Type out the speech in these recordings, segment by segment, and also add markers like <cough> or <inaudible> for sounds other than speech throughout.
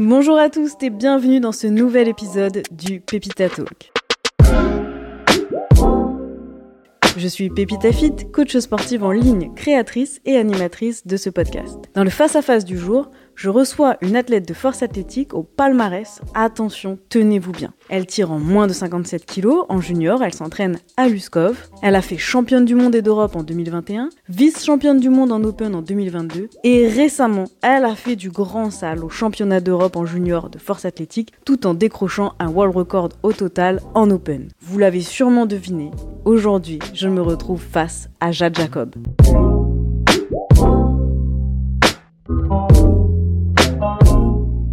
Bonjour à tous et bienvenue dans ce nouvel épisode du Pépita Talk. Je suis Pépita Fit, coach sportive en ligne, créatrice et animatrice de ce podcast. Dans le face-à-face du jour, je reçois une athlète de force athlétique au palmarès. Attention, tenez-vous bien. Elle tire en moins de 57 kg en junior, elle s'entraîne à Luskov. Elle a fait championne du monde et d'Europe en 2021, vice-championne du monde en Open en 2022 et récemment, elle a fait du grand salle au championnat d'Europe en junior de force athlétique tout en décrochant un world record au total en Open. Vous l'avez sûrement deviné, aujourd'hui, je me retrouve face à Jade Jacob.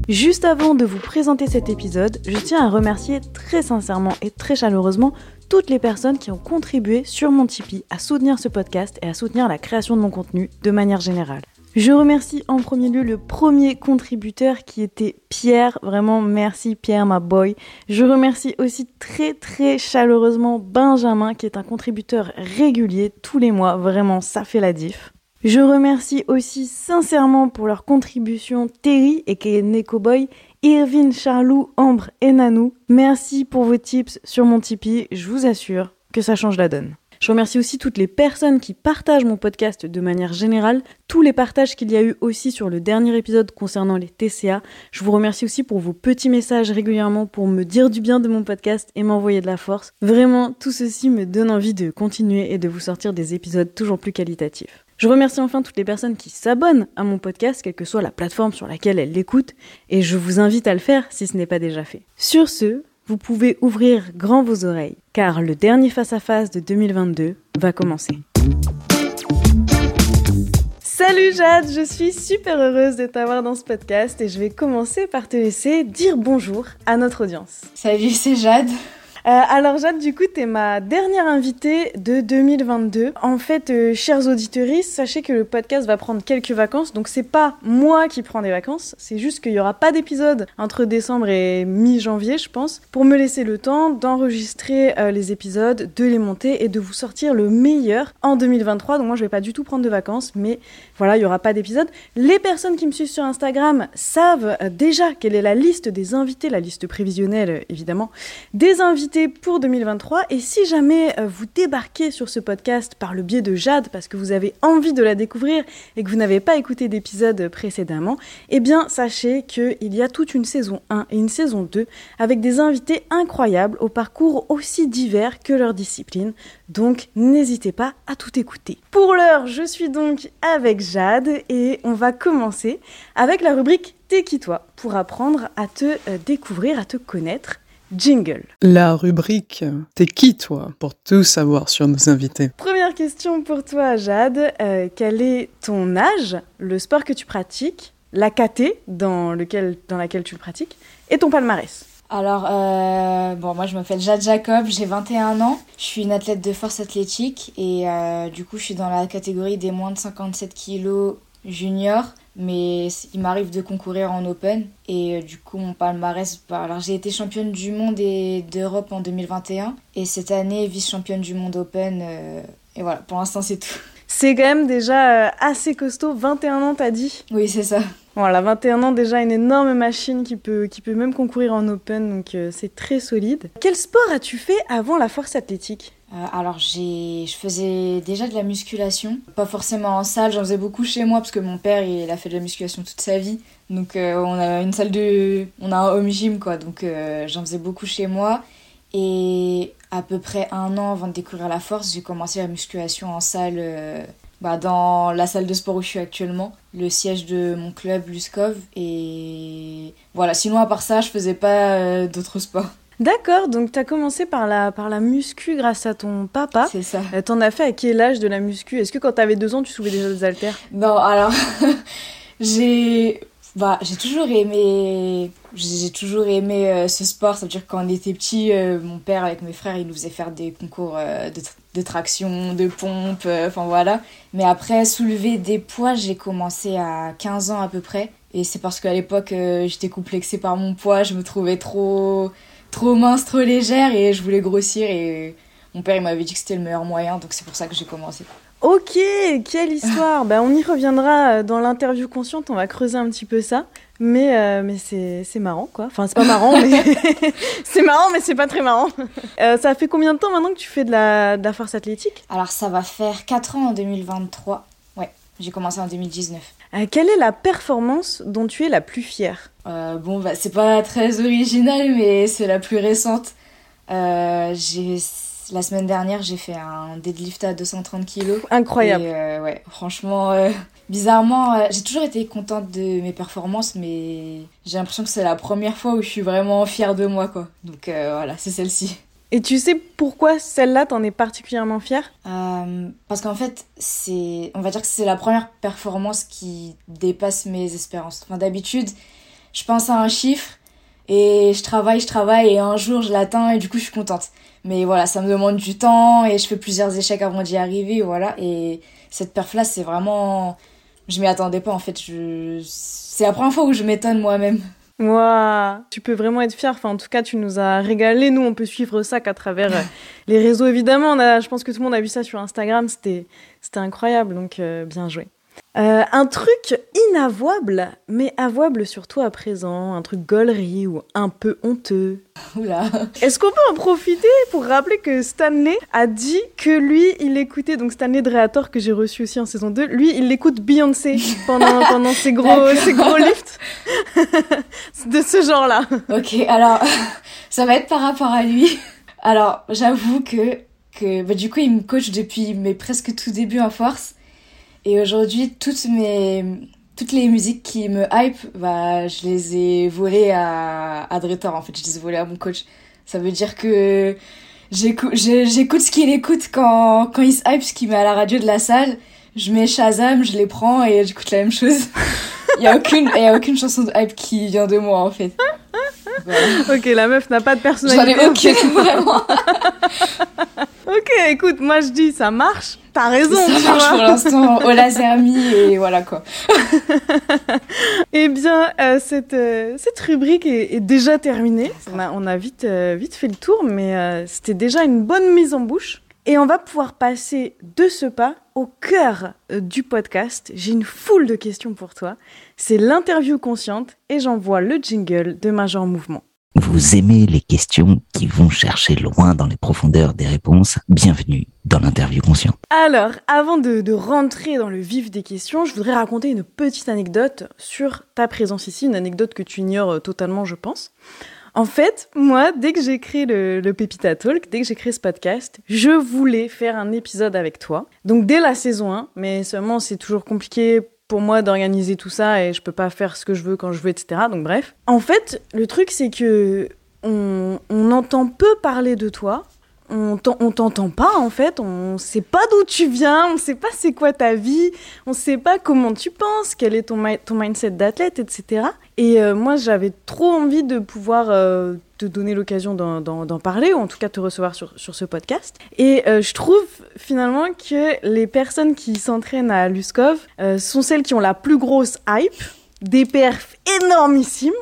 Juste avant de vous présenter cet épisode, je tiens à remercier très sincèrement et très chaleureusement toutes les personnes qui ont contribué sur mon Tipeee à soutenir ce podcast et à soutenir la création de mon contenu de manière générale. Je remercie en premier lieu le premier contributeur qui était Pierre. Vraiment, merci Pierre, ma boy. Je remercie aussi très très chaleureusement Benjamin qui est un contributeur régulier tous les mois. Vraiment, ça fait la diff. Je remercie aussi sincèrement pour leur contribution Terry et Neko Boy, Irvine, Charlou, Ambre et Nanou. Merci pour vos tips sur mon Tipeee, je vous assure que ça change la donne. Je remercie aussi toutes les personnes qui partagent mon podcast de manière générale, tous les partages qu'il y a eu aussi sur le dernier épisode concernant les TCA. Je vous remercie aussi pour vos petits messages régulièrement pour me dire du bien de mon podcast et m'envoyer de la force. Vraiment, tout ceci me donne envie de continuer et de vous sortir des épisodes toujours plus qualitatifs. Je remercie enfin toutes les personnes qui s'abonnent à mon podcast, quelle que soit la plateforme sur laquelle elles l'écoutent, et je vous invite à le faire si ce n'est pas déjà fait. Sur ce, vous pouvez ouvrir grand vos oreilles, car le dernier face-à-face de 2022 va commencer. Salut Jade, je suis super heureuse de t'avoir dans ce podcast et je vais commencer par te laisser dire bonjour à notre audience. Salut, c'est Jade. Euh, alors Jade, du coup, t'es ma dernière invitée de 2022. En fait, euh, chers auditeurs, sachez que le podcast va prendre quelques vacances, donc c'est pas moi qui prends des vacances, c'est juste qu'il y aura pas d'épisode entre décembre et mi-janvier, je pense, pour me laisser le temps d'enregistrer euh, les épisodes, de les monter et de vous sortir le meilleur en 2023. Donc moi, je vais pas du tout prendre de vacances, mais voilà, il y aura pas d'épisode. Les personnes qui me suivent sur Instagram savent déjà quelle est la liste des invités, la liste prévisionnelle évidemment, des invités pour 2023. Et si jamais euh, vous débarquez sur ce podcast par le biais de Jade, parce que vous avez envie de la découvrir et que vous n'avez pas écouté d'épisode précédemment, eh bien sachez qu'il y a toute une saison 1 et une saison 2 avec des invités incroyables au parcours aussi divers que leur discipline. Donc n'hésitez pas à tout écouter. Pour l'heure, je suis donc avec Jade et on va commencer avec la rubrique T'es qui toi pour apprendre à te euh, découvrir, à te connaître Jingle. La rubrique T'es qui toi pour tout savoir sur nos invités? Première question pour toi Jade. Euh, quel est ton âge, le sport que tu pratiques, la KT dans, lequel, dans laquelle tu le pratiques et ton palmarès? Alors, euh, bon, moi je m'appelle Jade Jacob, j'ai 21 ans, je suis une athlète de force athlétique et euh, du coup je suis dans la catégorie des moins de 57 kilos junior mais il m'arrive de concourir en Open et euh, du coup mon palmarès bah, alors j'ai été championne du monde et d'Europe en 2021 et cette année vice championne du monde Open euh, et voilà pour l'instant c'est tout. <laughs> C'est quand même déjà euh, assez costaud. 21 ans t'as dit? Oui c'est ça. Voilà 21 ans déjà une énorme machine qui peut qui peut même concourir en Open donc c'est très solide. Quel sport as-tu fait avant la force athlétique? Euh, alors j'ai, je faisais déjà de la musculation, pas forcément en salle, j'en faisais beaucoup chez moi parce que mon père il a fait de la musculation toute sa vie, donc euh, on a une salle de, on a un home gym quoi, donc euh, j'en faisais beaucoup chez moi. Et à peu près un an avant de découvrir la force, j'ai commencé la musculation en salle, bah, dans la salle de sport où je suis actuellement, le siège de mon club Luskov. Et voilà. Sinon à part ça, je faisais pas d'autres sports. D'accord, donc tu as commencé par la, par la muscu grâce à ton papa. C'est ça. Euh, t'en as fait à quel âge de la muscu? Est-ce que quand t'avais deux ans, tu soulevais déjà des haltères? Non, alors, <laughs> j'ai bah, j'ai toujours aimé j'ai toujours aimé euh, ce sport. Ça veut dire quand on était petit euh, mon père avec mes frères il nous faisait faire des concours de, de, traction de pompe enfin voilà. Mais après soulever des poids j'ai commencé à 15 ans à peu près. Et c'est parce qu'à l'époque j'étais complexée par mon poids je me trouvais trop trop mince, trop légère et je voulais grossir et mon père il m'avait dit que c'était le meilleur moyen donc c'est pour ça que j'ai commencé. Ok, quelle histoire <laughs> ben, On y reviendra dans l'interview consciente, on va creuser un petit peu ça. Mais, euh, mais c'est marrant, quoi. Enfin, c'est pas marrant, <laughs> mais <laughs> c'est marrant, mais c'est pas très marrant. Euh, ça fait combien de temps maintenant que tu fais de la, de la force athlétique? Alors, ça va faire 4 ans en 2023. Ouais, j'ai commencé en 2019. Euh, quelle est la performance dont tu es la plus fière? Bon, bah, c'est pas très original, mais c'est la plus récente. j'ai la semaine dernière, j'ai fait un deadlift à 230 kg. Incroyable. ouais, franchement, Bizarrement, euh, j'ai toujours été contente de mes performances, mais j'ai l'impression que c'est la première fois où je suis vraiment fière de moi, quoi. Donc euh, voilà, c'est celle-ci. Et tu sais pourquoi celle-là t'en es particulièrement fière? Euh, Parce qu'en fait, c'est, on va dire que c'est la première performance qui dépasse mes espérances. Enfin, d'habitude, je pense à un chiffre et je travaille, je travaille et un jour je l'atteins et du coup je suis contente. Mais voilà, ça me demande du temps et je fais plusieurs échecs avant d'y arriver, voilà. Et cette perf-là, c'est vraiment je m'y attendais pas en fait. C'est la première fois où je m'étonne moi-même. Waouh, tu peux vraiment être fier. Enfin, en tout cas, tu nous as régalé. Nous, on peut suivre ça qu'à travers euh, les réseaux, évidemment. Je pense que tout le monde a vu ça sur Instagram. C'était, c'était incroyable. Donc, euh, bien joué. Euh, un truc inavouable, mais avouable surtout à présent, un truc gaulerie ou un peu honteux. Oula. Est-ce qu'on peut en profiter pour rappeler que Stanley a dit que lui, il écoutait, donc Stanley Dreator que j'ai reçu aussi en saison 2, lui, il écoute Beyoncé <laughs> pendant, pendant ses gros, ses gros lifts. <laughs> de ce genre-là. Ok, alors, ça va être par rapport à lui. Alors, j'avoue que, que bah, du coup, il me coach depuis mes presque tout début en force. Et aujourd'hui, toutes mes toutes les musiques qui me hype, bah, je les ai volées à, à Dretor, en fait. Je les ai volées à mon coach. Ça veut dire que j'écoute, ce qu'il écoute quand, quand il se hype, ce qu'il met à la radio de la salle. Je mets Shazam, je les prends et j'écoute la même chose. <laughs> Il y a aucune, y a aucune chanson de hype qui vient de moi, en fait. Ok, la meuf n'a pas de personnalité. J'en ai aucune, <laughs> vraiment. <laughs> ok, écoute, moi je dis ça marche. T'as raison. Ça marche pour l'instant <laughs> au laser et voilà quoi. eh bien, euh, cette, euh, cette rubrique est, déjà terminée. On a, on a vite, euh, vite fait le tour, mais c'était déjà une bonne mise en bouche. Et on va pouvoir passer de ce pas au cœur du podcast. J'ai une foule de questions pour toi. C'est l'interview consciente et j'envoie le jingle de Major Mouvement. Vous aimez les questions qui vont chercher loin dans les profondeurs des réponses? Bienvenue dans l'interview consciente. Alors, avant de, rentrer dans le vif des questions, je voudrais raconter une petite anecdote sur ta présence ici, une anecdote que tu ignores totalement, je pense. En fait, moi, dès que j'ai créé le, le Pepita Talk, dès que j'ai créé ce podcast, je voulais faire un épisode avec toi. Donc dès la saison 1, mais seulement c'est toujours compliqué pour moi d'organiser tout ça et je peux pas faire ce que je veux quand je veux, etc. Donc bref. En fait, le truc c'est que on entend peu parler de toi. On t'entend pas en fait, on sait pas d'où tu viens, on sait pas c'est quoi ta vie, on sait pas comment tu penses, quel est ton, ton mindset d'athlète, etc. Et euh, moi j'avais trop envie de pouvoir euh, te donner l'occasion d'en parler, ou en tout cas te recevoir sur, sur ce podcast. Et euh, je trouve finalement que les personnes qui s'entraînent à Luskov sont celles qui ont la plus grosse hype, des perfs énormissimes,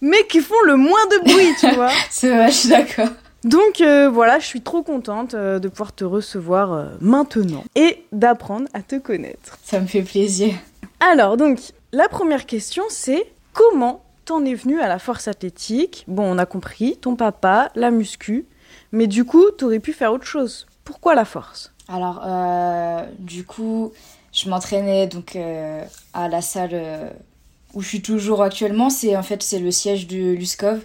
mais qui font le moins de bruit, tu <laughs> vois. C'est vrai, je suis d'accord. Donc euh, voilà, je suis trop contente de pouvoir te recevoir maintenant et d'apprendre à te connaître. Ça me fait plaisir. Alors donc, la première question c'est comment t'en es venu à la force athlétique? Bon, on a compris, ton papa, la muscu, mais du coup, t'aurais pu faire autre chose. Pourquoi la force? Alors, euh, du coup, je m'entraînais donc euh, à la salle euh, où je suis toujours actuellement. C'est en fait c'est le siège de Luskov.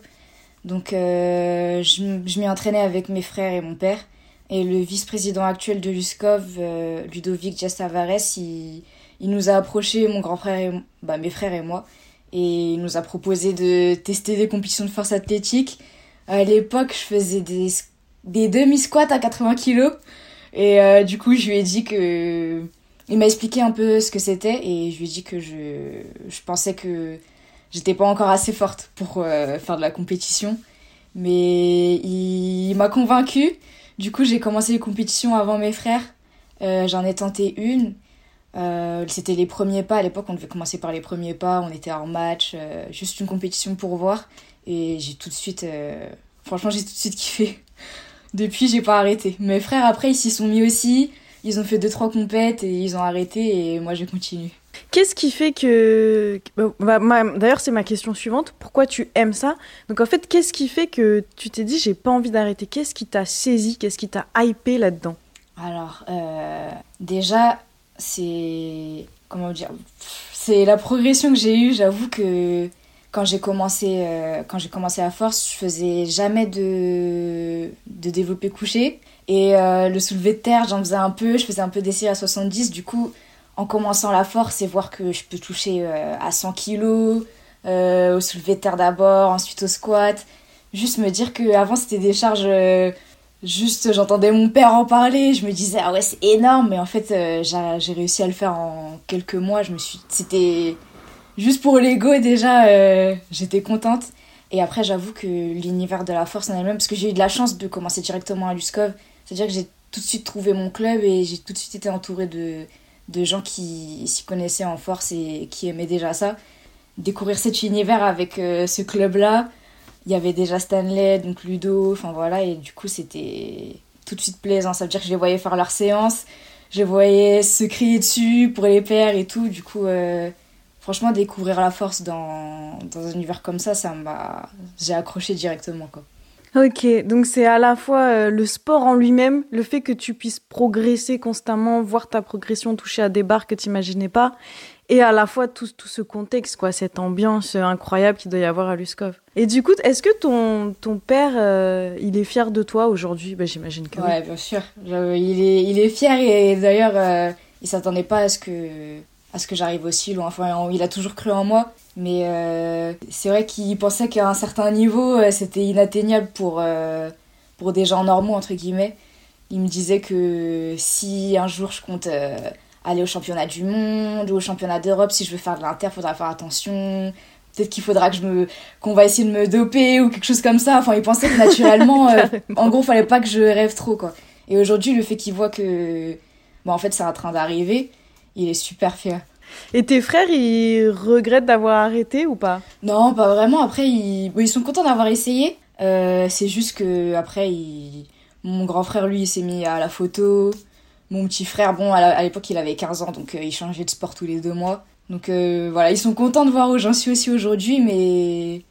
Donc, je, je m'y entraînais avec mes frères et mon père. Et le vice-président actuel de Luskov, Ludovic Jastavares, il, il nous a approché, mon grand frère bah, mes frères et moi et il nous a proposé de tester des compétitions de force athlétique. À l'époque, je faisais des, des demi-squats à 80 kilos. Et euh, du coup, je lui ai dit que... Il m'a expliqué un peu ce que c'était et je lui ai dit que je, je pensais que j'étais pas encore assez forte pour euh, faire de la compétition. Mais il, m'a convaincu. Du coup, j'ai commencé les compétitions avant mes frères. Euh, J'en ai tenté une euh, c'était les premiers pas. À l'époque, on devait commencer par les premiers pas. On était en match, juste une compétition pour voir. Et j'ai tout de suite, franchement, j'ai tout de suite kiffé. <laughs> Depuis, j'ai pas arrêté. Mes frères, après, ils s'y sont mis aussi. ils ont fait deux trois compètes et ils ont arrêté et moi j'ai continué. Qu'est-ce qui fait que. Bah, d'ailleurs, c'est ma question suivante. Pourquoi tu aimes ça? Donc, en fait, qu'est-ce qui fait que tu t'es dit, j'ai pas envie d'arrêter? Qu'est-ce qui t'a saisi? Qu'est-ce qui t'a hypé là-dedans? Alors, euh, déjà, c'est. Comment dire C'est la progression que j'ai eue. J'avoue que quand j'ai commencé, euh, commencé à force, je faisais jamais de, de développé couché. Et euh, le soulevé de terre, j'en faisais un peu. Je faisais un peu d'essai à 70. Du coup en commençant la force et voir que je peux toucher euh, à 100 kilos, euh, au soulevé de terre d'abord, ensuite au squat. Juste me dire que avant c'était des charges. Euh, juste, j'entendais mon père en parler, je me disais ah ouais c'est énorme, mais en fait j'ai réussi à le faire en quelques mois. Je me suis, c'était juste pour l'ego déjà, j'étais contente. Et après j'avoue que l'univers de la force en elle-même, parce que j'ai eu de la chance de commencer directement à Luskov, c'est-à-dire que j'ai tout de suite trouvé mon club et j'ai tout de suite été entourée de de gens qui s'y connaissaient en force et qui aimaient déjà ça. Découvrir cet univers avec euh, ce club-là, il y avait déjà Stanley, donc Ludo, enfin voilà, et du coup c'était tout de suite plaisant. Ça veut dire que je les voyais faire leur séance, je les voyais se crier dessus pour les pairs et tout. Du coup, euh, franchement, découvrir la force dans, dans un univers comme ça, ça m'a. J'ai accroché directement quoi. Ok, donc c'est à la fois euh, le sport en lui-même, le fait que tu puisses progresser constamment, voir ta progression toucher à des barres que tu n'imaginais pas, et à la fois tout, tout, ce contexte, quoi, cette ambiance incroyable qu'il doit y avoir à Luskov. Et du coup, est-ce que ton, ton père, euh, il est fier de toi aujourd'hui? Bah, J'imagine que ouais, bien sûr. il, est, il est fier et d'ailleurs, euh, il s'attendait pas à ce que, à ce que j'arrive aussi loin. Enfin, il a toujours cru en moi. Mais euh, c'est vrai qu'il pensait qu'à un certain niveau, euh, c'était inatteignable pour, euh, pour des gens normaux, entre guillemets. Il me disait que si un jour je compte aller au championnat du monde ou au championnat d'Europe, si je veux faire de l'inter, faudra faire attention. Peut-être qu'il faudra que je me qu'on va essayer de me doper ou quelque chose comme ça. Enfin, il pensait que naturellement, <laughs> en gros, fallait pas que je rêve trop, quoi. Et aujourd'hui, le fait qu'il voit que, bon, en fait, c'est en train d'arriver, il est super fier. Et tes frères, ils regrettent d'avoir arrêté ou pas? Non, pas vraiment. Après, ils, ils sont contents d'avoir essayé. Euh, c'est juste que après, mon grand frère, lui, il s'est mis à la photo. Mon petit frère, bon, à l'époque, il avait 15 ans, donc euh, il changeait de sport tous les deux mois. Donc euh, voilà, ils sont contents de voir où j'en suis aussi aujourd'hui, mais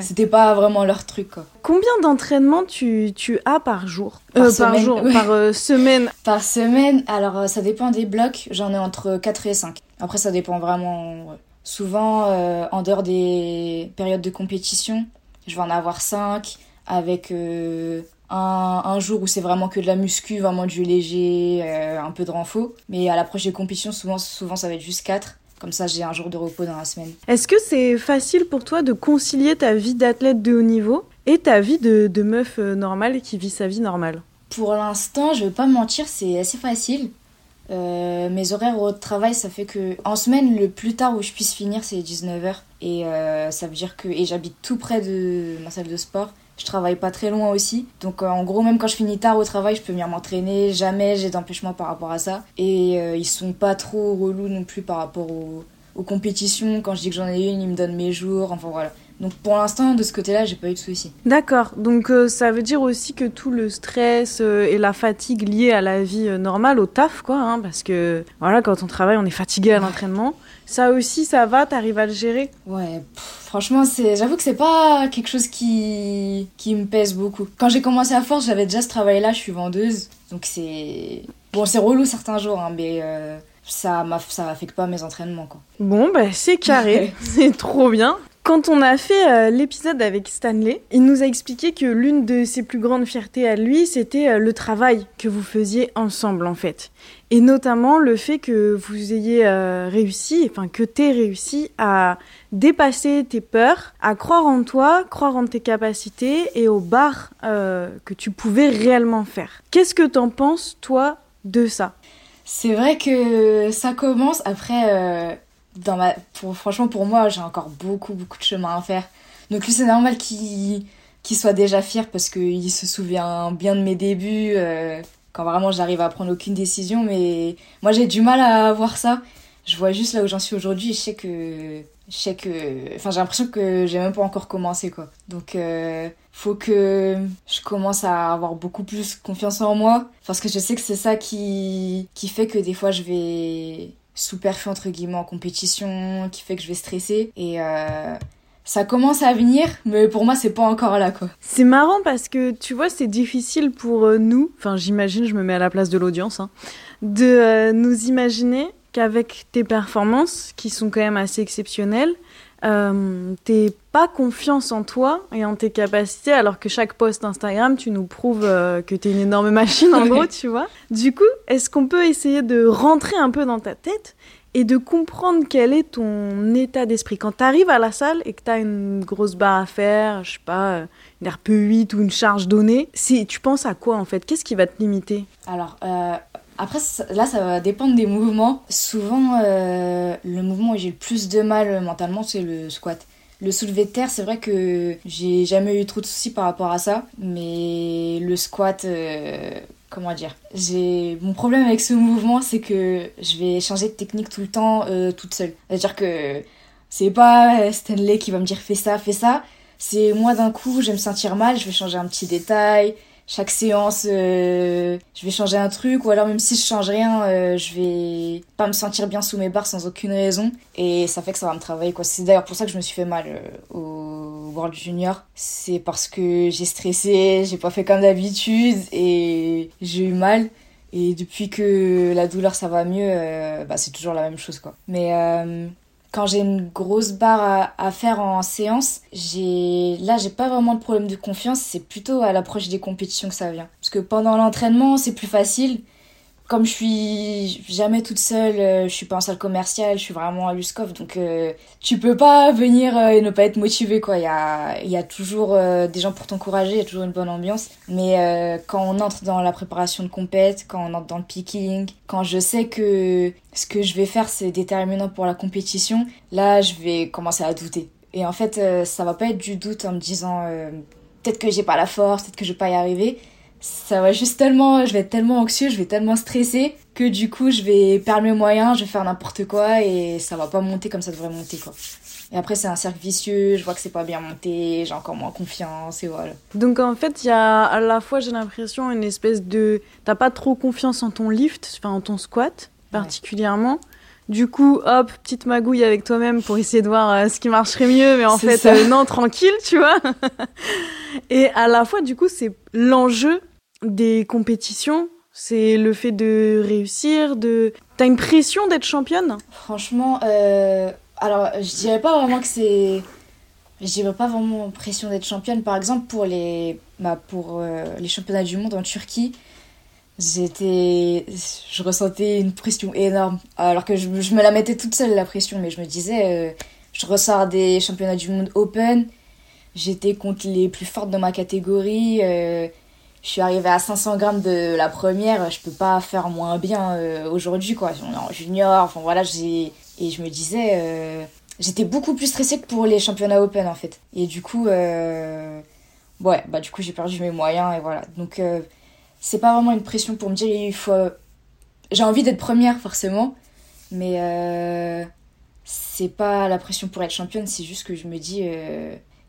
c'était pas vraiment leur truc. Quoi. Combien d'entraînements tu, tu, as par jour? Par semaine, par, jour, par semaine <laughs> Par semaine, alors ça dépend des blocs, j'en ai entre 4 et 5. Après, ça dépend vraiment. Souvent, euh, en dehors des périodes de compétition, je vais en avoir 5 avec euh, un, un, jour où c'est vraiment que de la muscu, vraiment du léger, euh, un peu de renfort. Mais à la prochaine compétition, souvent, souvent ça va être juste 4. Comme ça, j'ai un jour de repos dans la semaine. Est-ce que c'est facile pour toi de concilier ta vie d'athlète de haut niveau et ta vie de, de meuf normale qui vit sa vie normale? Pour l'instant, je vais pas mentir, c'est assez facile. Euh, mes horaires au travail, ça fait que en semaine, le plus tard où je puisse finir, c'est 19h. Et euh, ça veut dire que. Et j'habite tout près de ma salle de sport. Je travaille pas très loin aussi. Donc euh, en gros, même quand je finis tard au travail, je peux venir m'entraîner. Jamais j'ai d'empêchement par rapport à ça. Et ils sont pas trop relous non plus par rapport aux, aux compétitions. Quand je dis que j'en ai une, ils me donnent mes jours. Enfin voilà. Donc pour l'instant, de ce côté-là, j'ai pas eu de soucis. D'accord. Donc euh, ça veut dire aussi que tout le stress euh, et la fatigue liée à la vie euh, normale, au taf, quoi, hein, parce que voilà, quand on travaille, on est fatigué à l'entraînement. Ça aussi, ça va, t'arrives à le gérer? Ouais, franchement, c'est, j'avoue que c'est pas quelque chose qui, qui me pèse beaucoup. Quand j'ai commencé à force, j'avais déjà ce travail-là, je suis vendeuse, donc c'est, bon, c'est relou certains jours, hein, mais ça, ça affecte pas mes entraînements, quoi. Bon, bah c'est carré, <laughs> c'est trop bien. Quand on a fait euh, l'épisode avec Stanley, il nous a expliqué que l'une de ses plus grandes fiertés à lui, c'était euh, le travail que vous faisiez ensemble en fait. Et notamment le fait que vous ayez euh, réussi, enfin que tu aies réussi à dépasser tes peurs, à croire en toi, croire en tes capacités et aux barres que tu pouvais réellement faire. Qu'est-ce que t'en penses toi de ça? C'est vrai que ça commence après dans ma pour, franchement pour moi j'ai encore beaucoup beaucoup de chemin à faire. Donc lui c'est normal qu'il qu'il soit déjà fier parce qu'il se souvient bien de mes débuts euh, quand vraiment j'arrive à prendre aucune décision. Mais moi j'ai du mal à voir ça. Je vois juste là où j'en suis aujourd'hui et je sais que je sais que enfin j'ai l'impression que j'ai même pas encore commencé quoi. Donc euh, faut que je commence à avoir beaucoup plus confiance en moi parce que je sais que c'est ça qui qui fait que des fois je vais sous-perfu entre guillemets en compétition qui fait que je vais stresser et euh, ça commence à venir, mais pour moi, c'est pas encore là, quoi. C'est marrant parce que, tu vois, c'est difficile pour euh, nous, enfin, j'imagine, je me mets à la place de l'audience, hein, de euh, nous imaginer qu'avec tes performances, qui sont quand même assez exceptionnelles, euh, t'es pas confiance en toi et en tes capacités, alors que chaque post Instagram, tu nous prouves euh, que t'es une énorme <laughs> machine, en gros, tu vois. Du coup, est-ce qu'on peut essayer de rentrer un peu dans ta tête et de comprendre quel est ton état d'esprit? Quand t'arrives à la salle et que t'as une grosse barre à faire, je sais pas, euh, une RP8 ou une charge donnée, si tu penses à quoi en fait? Qu'est-ce qui va te limiter? Alors, euh, après, là, ça va dépendre des mouvements. Souvent, euh, le mouvement où j'ai le plus de mal mentalement, c'est le squat. Le soulevé de terre, c'est vrai que j'ai jamais eu trop de soucis par rapport à ça, mais le squat, euh, comment dire? J'ai mon problème avec ce mouvement, c'est que je vais changer de technique tout le temps, euh, toute seule. C'est-à-dire que c'est pas Stanley qui va me dire fais ça, fais ça. C'est moi d'un coup, je vais me sentir mal, je vais changer un petit détail, chaque séance, euh, je vais changer un truc, ou alors même si je change rien, euh, je vais pas me sentir bien sous mes barres sans aucune raison. Et ça fait que ça va me travailler, quoi. C'est d'ailleurs pour ça que je me suis fait mal euh, au World Junior. C'est parce que j'ai stressé, j'ai pas fait comme d'habitude, et j'ai eu mal. Et depuis que la douleur ça va mieux, euh, bah, c'est toujours la même chose, quoi. Mais euh, quand j'ai une grosse barre à, faire en séance, j'ai là j'ai pas vraiment de problème de confiance, c'est plutôt à l'approche des compétitions que ça vient. Parce que pendant l'entraînement, c'est plus facile. Comme je suis jamais toute seule, euh, je suis pas en salle commerciale, je suis vraiment à l'USCOF, donc euh, tu peux pas venir euh, et ne pas être motivé quoi. Il y a, y a toujours des gens pour t'encourager, il y a toujours une bonne ambiance. Mais quand on entre dans la préparation de compète, quand on entre dans le picking, quand je sais que ce que je vais faire c'est déterminant pour la compétition, là je vais commencer à douter. Et en fait, ça va pas être du doute en me disant peut-être que j'ai pas la force, peut-être que je vais pas y arriver. Ça va juste tellement, je vais être tellement anxieux, je vais tellement stresser que du coup je vais perdre mes moyens, je vais faire n'importe quoi et ça va pas monter comme ça devrait monter quoi. Et après c'est un cercle vicieux, je vois que c'est pas bien monté, j'ai encore moins confiance et voilà. Donc en fait, il y a à la fois, j'ai l'impression, une espèce de... T'as pas trop confiance en ton lift, enfin en ton squat particulièrement. Du coup, hop, petite magouille avec toi-même pour essayer de voir euh, ce qui marcherait mieux, mais en fait, euh, non, tranquille, <laughs> tu vois. Et à la fois, du coup, c'est l'enjeu des compétitions, c'est le fait de réussir, de... T'as une pression d'être championne? Franchement, euh, alors je dirais pas vraiment que c'est. Je dirais pas vraiment pression d'être championne. Par exemple, pour les, bah, pour, euh, les championnats du monde en Turquie, j'étais. Je ressentais une pression énorme. Alors que je, me la mettais toute seule, la pression, mais je me disais, euh, je ressors des championnats du monde open. J'étais contre les plus fortes de ma catégorie. Je suis arrivée à 500 grammes de la première. Je peux pas faire moins bien euh, aujourd'hui, quoi. On est en junior. Enfin voilà, j'ai. Et je me disais. euh, J'étais beaucoup plus stressée que pour les championnats open, en fait. Et du coup. euh, Ouais, bah du coup, j'ai perdu mes moyens et voilà. Donc, euh, c'est pas vraiment une pression pour me dire il faut. J'ai envie d'être première, forcément. Mais. C'est pas la pression pour être championne, c'est juste que je me dis.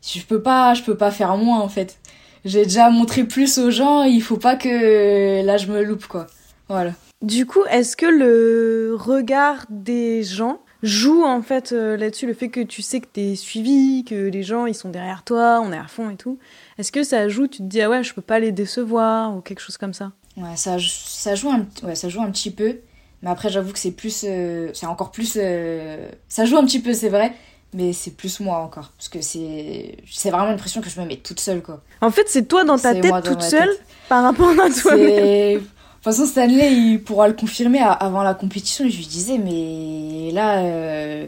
Je peux pas, je peux pas faire moins, en fait j'ai déjà montré plus aux gens, il faut pas que là je me loupe quoi. Voilà. Du coup, est-ce que le regard des gens joue en fait euh, là-dessus, le fait que tu sais que t'es suivi, que les gens ils sont derrière toi, on est à fond et tout Est-ce que ça joue Tu te dis ah ouais, je peux pas les décevoir ou quelque chose comme ça? Ouais, ça, ça, joue un, ouais, ça joue un petit peu. Mais après, j'avoue que c'est plus. euh, c'est encore plus. euh, ça joue un petit peu, c'est vrai. Mais c'est plus moi encore. Parce que c'est. C'est vraiment une pression que je me mets toute seule, quoi. En fait, c'est toi dans ta tête dans toute seule tête. par rapport à toi-même. De toute façon, Stanley, il pourra le confirmer avant la compétition. Je lui disais, mais là, euh,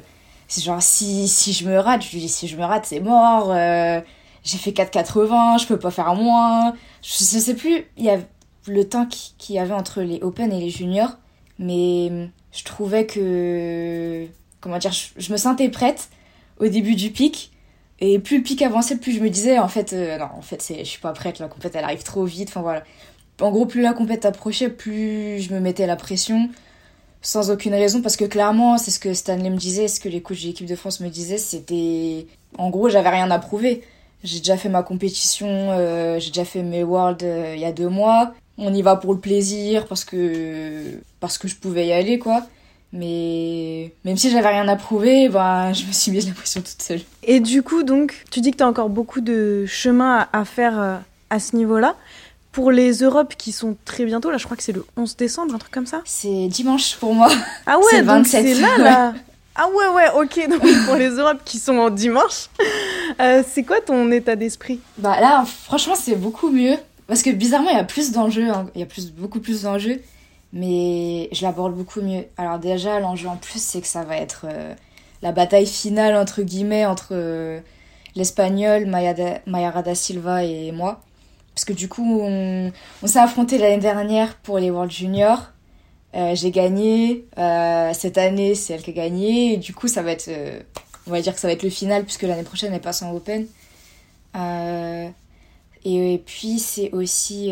c'est genre, si, si je me rate, je lui dis, si je me rate, c'est mort. euh, j'ai fait 4,80, je peux pas faire moins. Je, je sais plus, il y a le temps qui- qu'il y avait entre les Open et les Juniors. Mais je trouvais que. Comment dire, je, je me sentais prête au début du pic. Et plus le pic avançait, plus je me disais, en fait, euh, non, en fait, c'est, je suis pas prête, la compète, elle arrive trop vite. Enfin voilà. En gros, plus la compète approchait, plus je me mettais la pression. sans aucune raison parce que clairement, c'est ce que Stanley me disait, ce que les coachs de l'équipe de France me disaient, c'était en gros, j'avais rien à prouver. J'ai déjà fait ma compétition, euh, j'ai déjà fait mes Worlds euh, il y a deux mois. On y va pour le plaisir parce que parce que je pouvais y aller quoi. Mais même si j'avais rien à prouver, ben, je me suis mise la pression toute seule. Et du coup, donc, tu dis que tu as encore beaucoup de chemin à, faire euh, à ce niveau-là. Pour les Europes qui sont très bientôt, là je crois que c'est le 11 décembre, un truc comme ça C'est dimanche pour moi. Ah <laughs> ouais, donc c'est là, là <laughs> Ah ouais, ouais, ok, donc <laughs> pour les Europes qui sont en dimanche, euh, c'est quoi ton état d'esprit? Bah là, franchement, c'est beaucoup mieux. Parce que bizarrement, il y a plus d'enjeux, hein. il y a plus, beaucoup plus d'enjeux mais je l'aborde beaucoup mieux. Alors déjà, l'enjeu en plus, c'est que ça va être euh, la bataille finale, entre guillemets, entre euh, l'espagnol, Mayara da Silva et moi. Parce que du coup, on, s'est affronté l'année dernière pour les World Juniors. Euh, j'ai gagné. cette année, c'est elle qui a gagné. Et du coup, ça va être, on va dire que ça va être le final, puisque l'année prochaine, elle passe en Open. et, puis, c'est aussi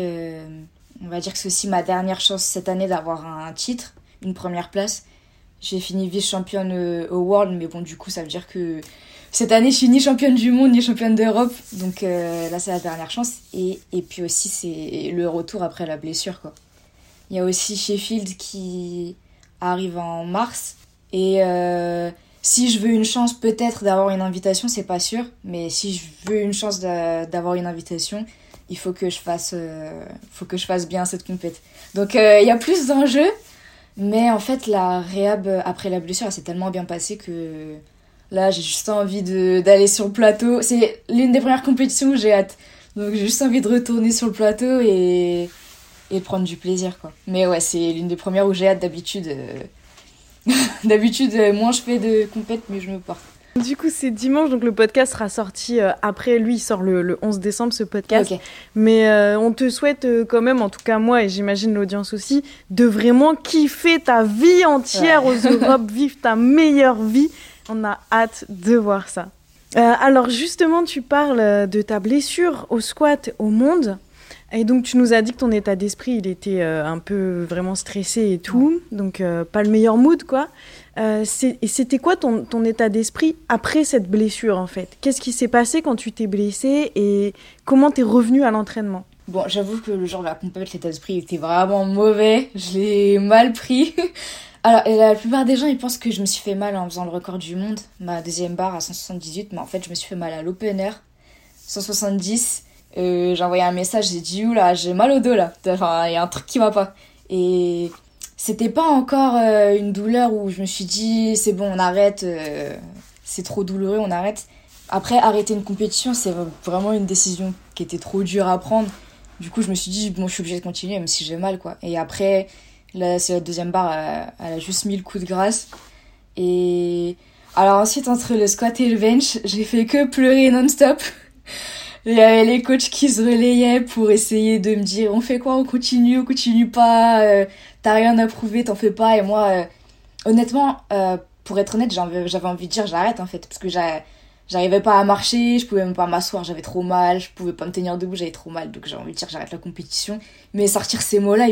on va dire que c'est aussi ma dernière chance cette année d'avoir un titre, une première place. J'ai fini vice-championne euh, au World, mais bon, du coup, ça veut dire que cette année, je suis ni championne du monde, ni championne d'Europe. Donc euh, là, c'est la dernière chance. Et, et puis aussi, c'est le retour après la blessure, quoi. Il y a aussi Sheffield qui arrive en mars. Et euh, si je veux une chance, peut-être d'avoir une invitation, c'est pas sûr. Mais si je veux une chance d'avoir une invitation, il faut que je fasse, euh, faut que je fasse bien cette compète. Donc euh, il y a plus d'enjeux, mais en fait la réhab après la blessure, s'est tellement bien passée que là j'ai juste envie d'aller sur le plateau. C'est l'une des premières compétitions où j'ai hâte. Donc j'ai juste envie de retourner sur le plateau et, et prendre du plaisir quoi. Mais ouais, c'est l'une des premières où j'ai hâte d'habitude. Euh, <laughs> d'habitude, moins je fais de compète, mieux je me porte. Du coup, c'est dimanche, donc le podcast sera sorti euh, après. Lui, il sort le, 11 décembre, ce podcast. Mais euh, on te souhaite euh, quand même, en tout cas moi, et j'imagine l'audience aussi, de vraiment kiffer ta vie entière aux <laughs> Europes, vivre ta meilleure vie. On a hâte de voir ça. alors justement, tu parles de ta blessure au squat au monde. Et donc tu nous as dit que ton état d'esprit, il était un peu vraiment stressé et tout. Donc pas le meilleur mood, quoi. Euh, c'était quoi ton, état d'esprit après cette blessure en fait? Qu'est-ce qui s'est passé quand tu t'es blessé et comment t'es revenu à l'entraînement? Bon, j'avoue que le jour de la compète, l'état d'esprit était vraiment mauvais. Je l'ai mal pris. <laughs> Alors, la plupart des gens, ils pensent que je me suis fait mal en faisant le record du monde, ma deuxième barre à 178, mais en fait, je me suis fait mal à l'open air, 170. Euh, j'ai envoyé un message, j'ai dit, oula, j'ai mal au dos là. Enfin, il y a un truc qui va pas. Et c'était pas encore euh, une douleur où je me suis dit c'est bon on arrête euh, c'est trop douloureux on arrête. Après arrêter une compétition c'est vraiment une décision qui était trop dure à prendre. Du coup je me suis dit bon je suis obligée de continuer même si j'ai mal quoi. Et après là c'est la deuxième barre elle, a juste mis le coup de grâce. Et alors ensuite entre le squat et le bench j'ai fait que pleurer non-stop. Il y avait les coachs qui se relayaient pour essayer de me dire on fait quoi on continue on continue pas euh, t'as rien à prouver, t'en fais pas. Et moi, euh, honnêtement, euh, pour être honnête, j'avais envie de dire j'arrête en fait, parce que j'arrivais pas à marcher, je pouvais même pas m'asseoir, j'avais trop mal, je pouvais pas me tenir debout, j'avais trop mal, donc j'ai envie de dire j'arrête la compétition. Mais sortir ces mots-là,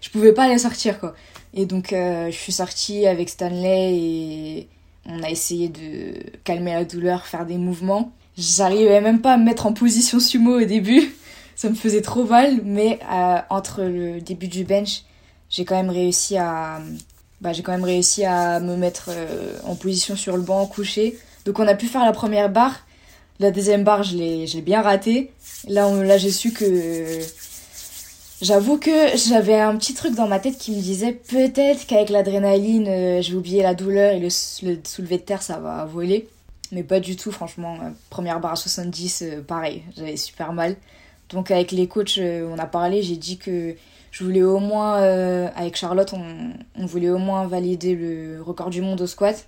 je pouvais pas les sortir quoi. Et donc euh, je suis sortie avec Stanley et on a essayé de calmer la douleur, faire des mouvements. J'arrivais même pas à me mettre en position sumo au début, <laughs> ça me faisait trop mal, mais entre le début du bench j'ai quand même réussi à bah, j'ai quand même réussi à me mettre euh, en position sur le banc couché. Donc on a pu faire la première barre. La deuxième barre je l'ai bien raté là là j'ai su que j'avoue que j'avais un petit truc dans ma tête qui me disait peut-être qu'avec l'adrénaline euh, je vais oublier la douleur et le, le, soulevé de terre ça va voler. Mais pas du tout franchement. Euh, première barre à 70 pareil. J'avais super mal. Donc avec les coachs on a parlé j'ai dit que je voulais au moins, euh, avec Charlotte, on, voulait au moins valider le record du monde au squat.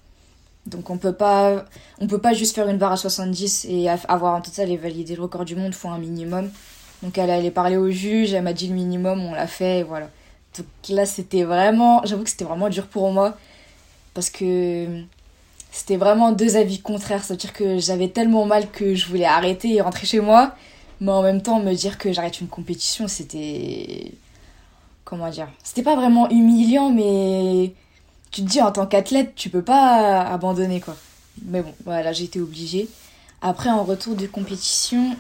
Donc on peut pas, on peut pas juste faire une barre à 70 et avoir en total et valider le record du monde, faut un minimum. Donc elle allait parler au juge, elle m'a dit le minimum, on l'a fait, et voilà. Donc là c'était vraiment, j'avoue que c'était vraiment dur pour moi parce que c'était vraiment deux avis contraires, c'est-à-dire que j'avais tellement mal que je voulais arrêter et rentrer chez moi, mais en même temps me dire que j'arrête une compétition, c'était comment dire C'était pas vraiment humiliant, mais tu te dis en tant qu'athlète, tu peux pas abandonner quoi. Mais bon, voilà, j'ai été obligée. Après, en retour de compétition,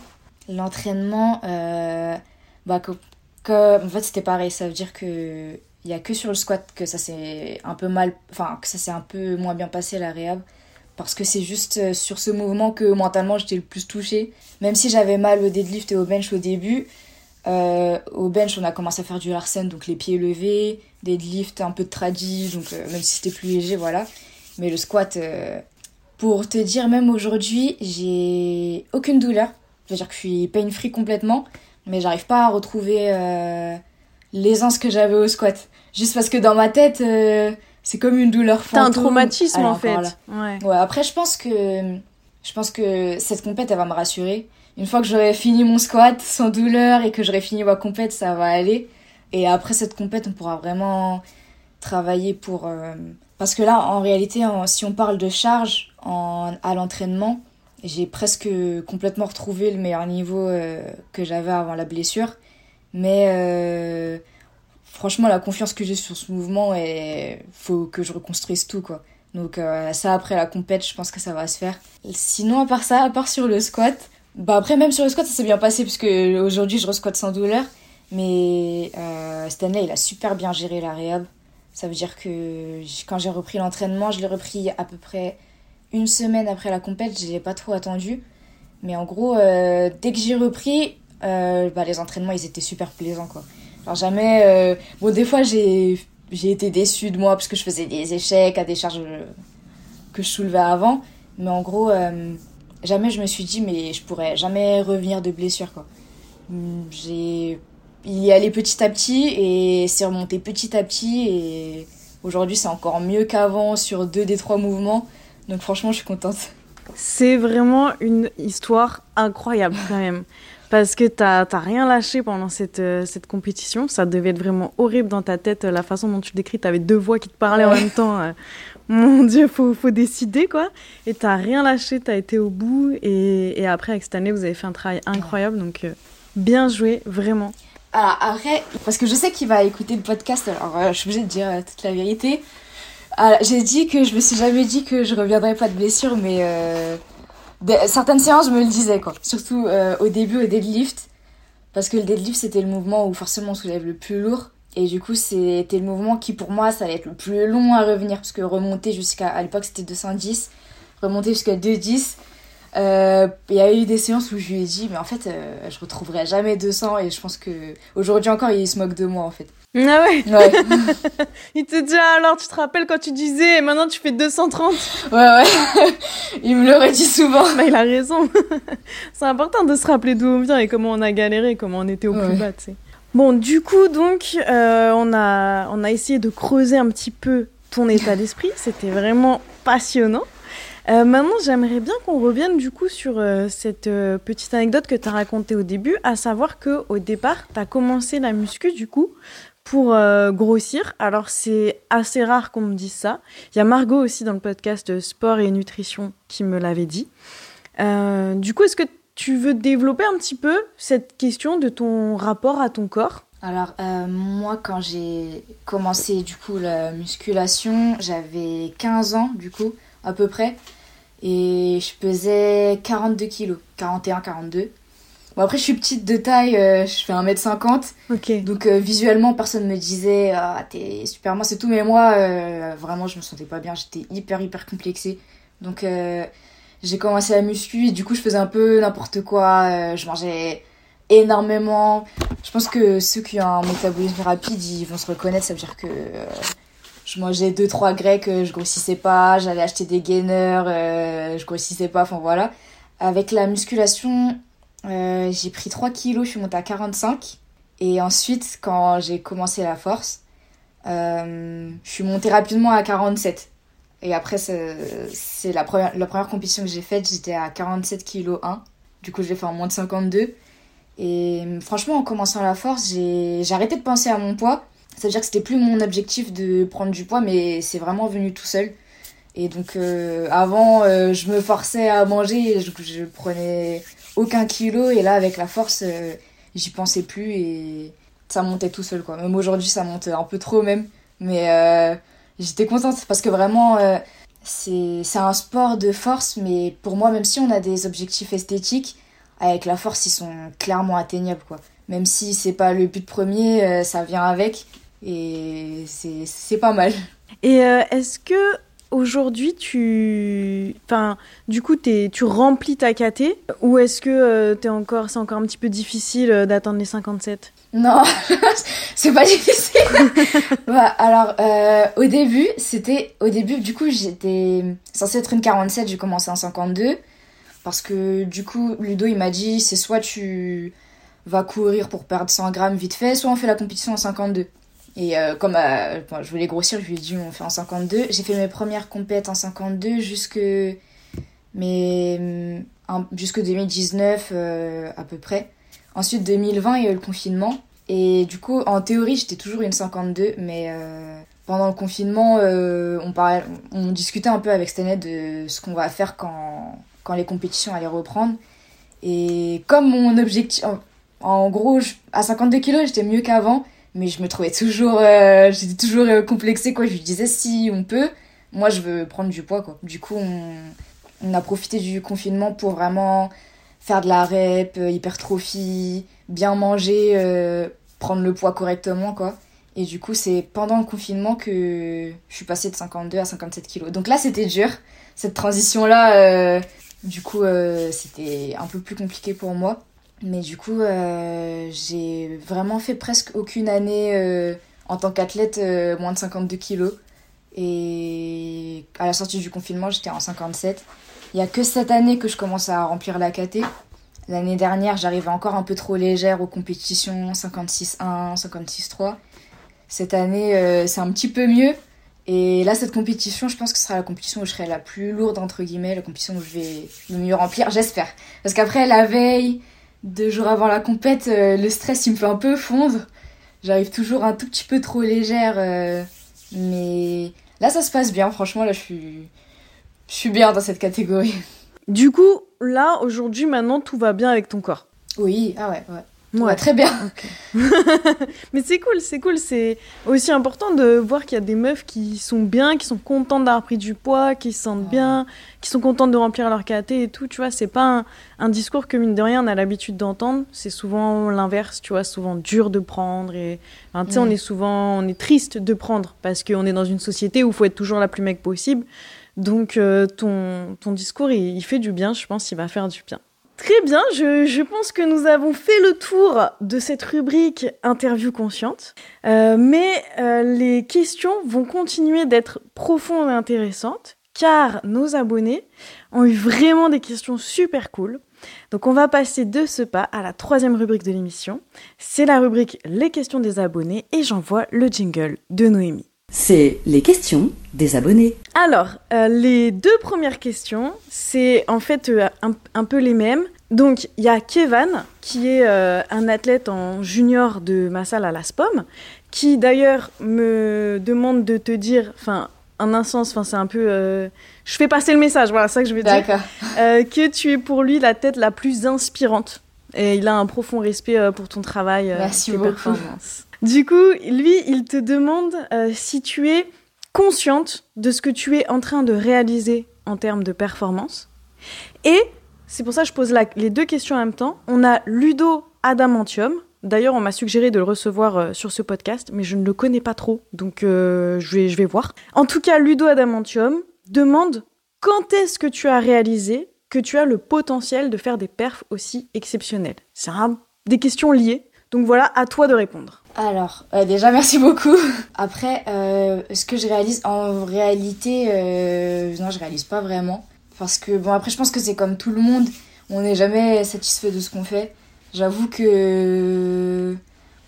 l'entraînement, euh, bah, en fait, c'était pareil. Ça veut dire que il y a que sur le squat que ça s'est un peu mal, enfin, que ça s'est un peu moins bien passé la réhab. Parce que c'est juste euh, sur ce mouvement que mentalement j'étais le plus touchée. Même si j'avais mal au deadlift et au bench au début, euh, au bench on a commencé à faire du Larsen, donc les pieds levés, deadlift, un peu de tradi, donc même si c'était plus léger, voilà. Mais le squat, pour te dire, même aujourd'hui, j'ai aucune douleur. Je veux dire que je suis pain free complètement, mais j'arrive pas à retrouver euh, l'aisance que j'avais au squat. Juste parce que dans ma tête, euh, c'est comme une douleur fantôme. T'as un traumatisme en fait. Ouais. ouais. Après, je pense que je pense que cette compète, elle va me rassurer. Une fois que j'aurai fini mon squat sans douleur et que j'aurai fini ma compète, ça va aller. Et après cette compète, on pourra vraiment travailler pour euh, parce que là, en réalité, si on parle de charge à l'entraînement, j'ai presque complètement retrouvé le meilleur niveau euh, que j'avais avant la blessure. Mais euh, franchement, la confiance que j'ai sur ce mouvement, il faut que je reconstruise tout, quoi. Donc ça, après la compète, je pense que ça va se faire. Sinon, à part ça, à part sur le squat, bah après, même sur le squat, ça s'est bien passé, puisque aujourd'hui, je resquatte sans douleur. Mais Stanley, il a super bien géré la réhab. Ça veut dire que quand j'ai repris l'entraînement, je l'ai repris à peu près une semaine après la compète. Je l'ai pas trop attendu. Mais en gros, euh, dès que j'ai repris, euh, bah, les entraînements, ils étaient super plaisants. Quoi. Alors jamais... Euh, bon, des fois, j'ai été déçue de moi parce que je faisais des échecs à des charges que je soulevais avant. Mais en gros, jamais je me suis dit, mais je pourrais jamais revenir de blessure. Quoi. J'ai il y allait petit à petit et c'est remonté petit à petit et aujourd'hui c'est encore mieux qu'avant sur deux des trois mouvements. Donc franchement, je suis contente. C'est vraiment une histoire incroyable quand même. Parce que t'as rien lâché pendant cette, euh, cette compétition. Ça devait être vraiment horrible dans ta tête, la façon dont tu décris. T'avais deux voix qui te parlaient en même temps. Mon <laughs> Dieu, faut, faut décider quoi. Et t'as rien lâché, t'as été au bout. Et, et, après, avec cette année, vous avez fait un travail incroyable. Donc, euh, bien joué, vraiment. Alors après, parce que je sais qu'il va écouter le podcast, alors euh, je suis obligée de dire euh, toute la vérité. J'ai dit que je me suis jamais dit que je reviendrais pas de blessure, mais euh, certaines séances je me le disais quoi. Surtout au début au deadlift, parce que le deadlift c'était le mouvement où forcément on soulève le plus lourd. Et du coup, c'était le mouvement qui, pour moi, ça allait être le plus long à revenir. Parce que remonter jusqu'à. À l'époque, c'était 210. Remonter jusqu'à 210, euh, il y a eu des séances où je lui ai dit, mais en fait, euh, je retrouverai jamais 200 et je pense que aujourd'hui encore, il se moque de moi en fait. Ah ouais, ouais. <laughs> Il te dit, ah, alors tu te rappelles quand tu disais, et maintenant tu fais 230 <laughs> Ouais, ouais. <laughs> il me le redit souvent. Bah, il a raison. C'est important de se rappeler d'où on vient et comment on a galéré, comment on était au plus bas, tu sais. Bon, du coup, donc, euh, on, a, essayé de creuser un petit peu ton état d'esprit. C'était vraiment passionnant. Euh, maintenant, j'aimerais bien qu'on revienne du coup sur euh, cette petite anecdote que tu as racontée au début, à savoir que au départ, tu as commencé la muscu du coup pour grossir. Alors, c'est assez rare qu'on me dise ça. Il y a Margot aussi dans le podcast Sport et Nutrition qui me l'avait dit. du coup, est-ce que tu veux développer un petit peu cette question de ton rapport à ton corps? Alors moi quand j'ai commencé du coup la musculation, j'avais 15 ans du coup à peu près. Et je pesais 42 kilos, 41, 42. Bon, après, je suis petite de taille, euh, je fais 1m50. Ok. Donc, euh, visuellement, personne me disait, ah, t'es super moi c'est tout. Mais moi, euh, vraiment, je me sentais pas bien. J'étais hyper, hyper complexée. Donc, j'ai commencé à muscu et du coup, je faisais un peu n'importe quoi. je mangeais énormément. Je pense que ceux qui ont un métabolisme rapide, ils vont se reconnaître. Ça veut dire que je mangeais deux trois grecs, euh, je grossissais pas, j'allais acheter des gainers, euh, je grossissais pas, enfin voilà. Avec la musculation, euh, j'ai pris 3 kilos, je suis montée à 45. Et ensuite, quand j'ai commencé la force, je suis montée rapidement à 47. Et après, c'est la première, la première compétition que j'ai faite, j'étais à 47 kg 1. Du coup, je l'ai fait en moins de 52. Et franchement, en commençant la force, j'ai arrêté de penser à mon poids ça veut dire que c'était plus mon objectif de prendre du poids, mais c'est vraiment venu tout seul. Et donc euh, avant, euh, je me forçais à manger, je, je, prenais aucun kilo, et là avec la force, euh, j'y pensais plus et ça montait tout seul quoi. Même aujourd'hui, ça monte un peu trop même, mais j'étais contente parce que vraiment, euh, c'est un sport de force, mais pour moi, même si on a des objectifs esthétiques, avec la force, ils sont clairement atteignables, quoi. Même si c'est pas le but premier, euh, ça vient avec, et c'est pas mal. Et euh, est-ce que aujourd'hui tu enfin du coup es, tu remplis ta KT ou est-ce que t'es encore c'est encore un petit peu difficile d'atteindre les 57 non, <laughs> c'est pas difficile. <laughs> bah, alors, euh, au début, c'était. Au début, du coup, j'étais censée être une 47, j'ai commencé en 52. Parce que, du coup, Ludo, il m'a dit c'est soit tu vas courir pour perdre 100 grammes vite fait, soit on fait la compétition en 52. Et euh, comme euh, je voulais grossir, je lui ai dit on fait en 52. J'ai fait mes premières compètes en 52 jusque. Mais. jusque 2019 à peu près. Ensuite, 2020, il y a eu le confinement. Et du coup, en théorie, j'étais toujours une 52, mais euh, pendant le confinement, euh, on, parlait, on discutait un peu avec Stenet de ce qu'on va faire quand, quand les compétitions allaient reprendre. Et comme mon objectif, en, gros, à 52 kilos, j'étais mieux qu'avant, mais je me trouvais toujours, euh, j'étais toujours complexée, quoi. Je lui disais, si on peut, moi, je veux prendre du poids, quoi. Du coup, on, on a profité du confinement pour vraiment faire de la rep, euh, hypertrophie, bien manger, euh, prendre le poids correctement, quoi. Et du coup, c'est pendant le confinement que je suis passée de 52 à 57 kilos. Donc là, c'était dur. Cette transition-là, euh, du coup, c'était un peu plus compliqué pour moi. Mais du coup, j'ai vraiment fait presque aucune année en tant qu'athlète moins de 52 kilos. Et à la sortie du confinement, j'étais en 57. Il n'y a que cette année que je commence à remplir la KT. L'année dernière, j'arrivais encore un peu trop légère aux compétitions 56-1, 56-3. Cette année, euh, c'est un petit peu mieux. Et là, cette compétition, je pense que ce sera la compétition où je serai la plus lourde, entre guillemets, la compétition où je vais le mieux remplir, j'espère. Parce qu'après, la veille, deux jours avant la compète, euh, le stress, il me fait un peu fondre. J'arrive toujours un tout petit peu trop légère. Euh, mais là, ça se passe bien. Franchement, là, je suis je suis bien dans cette catégorie. Du coup, là, aujourd'hui, maintenant, tout va bien avec ton corps. Oui, ah ouais, ouais. Va très bien. <laughs> Mais c'est cool, c'est cool. C'est aussi important de voir qu'il y a des meufs qui sont bien, qui sont contentes d'avoir pris du poids, qui se sentent bien, qui sont contentes de remplir leur KT et tout. Tu vois, c'est pas un, discours que, mine de rien, on a l'habitude d'entendre. C'est souvent l'inverse, tu vois, souvent dur de prendre. Et tu sais, on est souvent, on est triste de prendre parce qu'on est dans une société où il faut être toujours la plus mec possible. Donc euh, ton, ton discours, il, fait du bien, je pense, il va faire du bien. Très bien, je, pense que nous avons fait le tour de cette rubrique interview consciente, euh, mais euh, les questions vont continuer d'être profondes et intéressantes, car nos abonnés ont eu vraiment des questions super cool. Donc on va passer de ce pas à la troisième rubrique de l'émission. C'est la rubrique Les questions des abonnés et j'envoie le jingle de Noémie. C'est les questions des abonnés. Alors, euh, les deux premières questions, c'est en fait euh, un, peu les mêmes. Donc, il y a Kevin, qui est euh, un athlète en junior de ma salle à la SPOM, qui d'ailleurs me demande de te dire, enfin, en un sens, enfin, c'est un peu. je fais passer le message, voilà, ça que je veux dire. que tu es pour lui la tête la plus inspirante. Et il a un profond respect pour ton travail. Merci beaucoup. Du coup, lui, il te demande euh, si tu es consciente de ce que tu es en train de réaliser en termes de performance. Et c'est pour ça que je pose les deux questions en même temps. On a Ludo Adamantium. D'ailleurs, on m'a suggéré de le recevoir euh, sur ce podcast, mais je ne le connais pas trop, donc euh, je, vais, je vais voir. En tout cas, Ludo Adamantium demande quand est-ce que tu as réalisé que tu as le potentiel de faire des perfs aussi exceptionnels C'est des questions liées, donc voilà, à toi de répondre. Alors, euh, déjà merci beaucoup. <laughs> Après, euh, ce que je réalise en réalité, euh, non, je réalise pas vraiment. Parce que, bon, après, je pense que c'est comme tout le monde, on n'est jamais satisfait de ce qu'on fait. J'avoue que,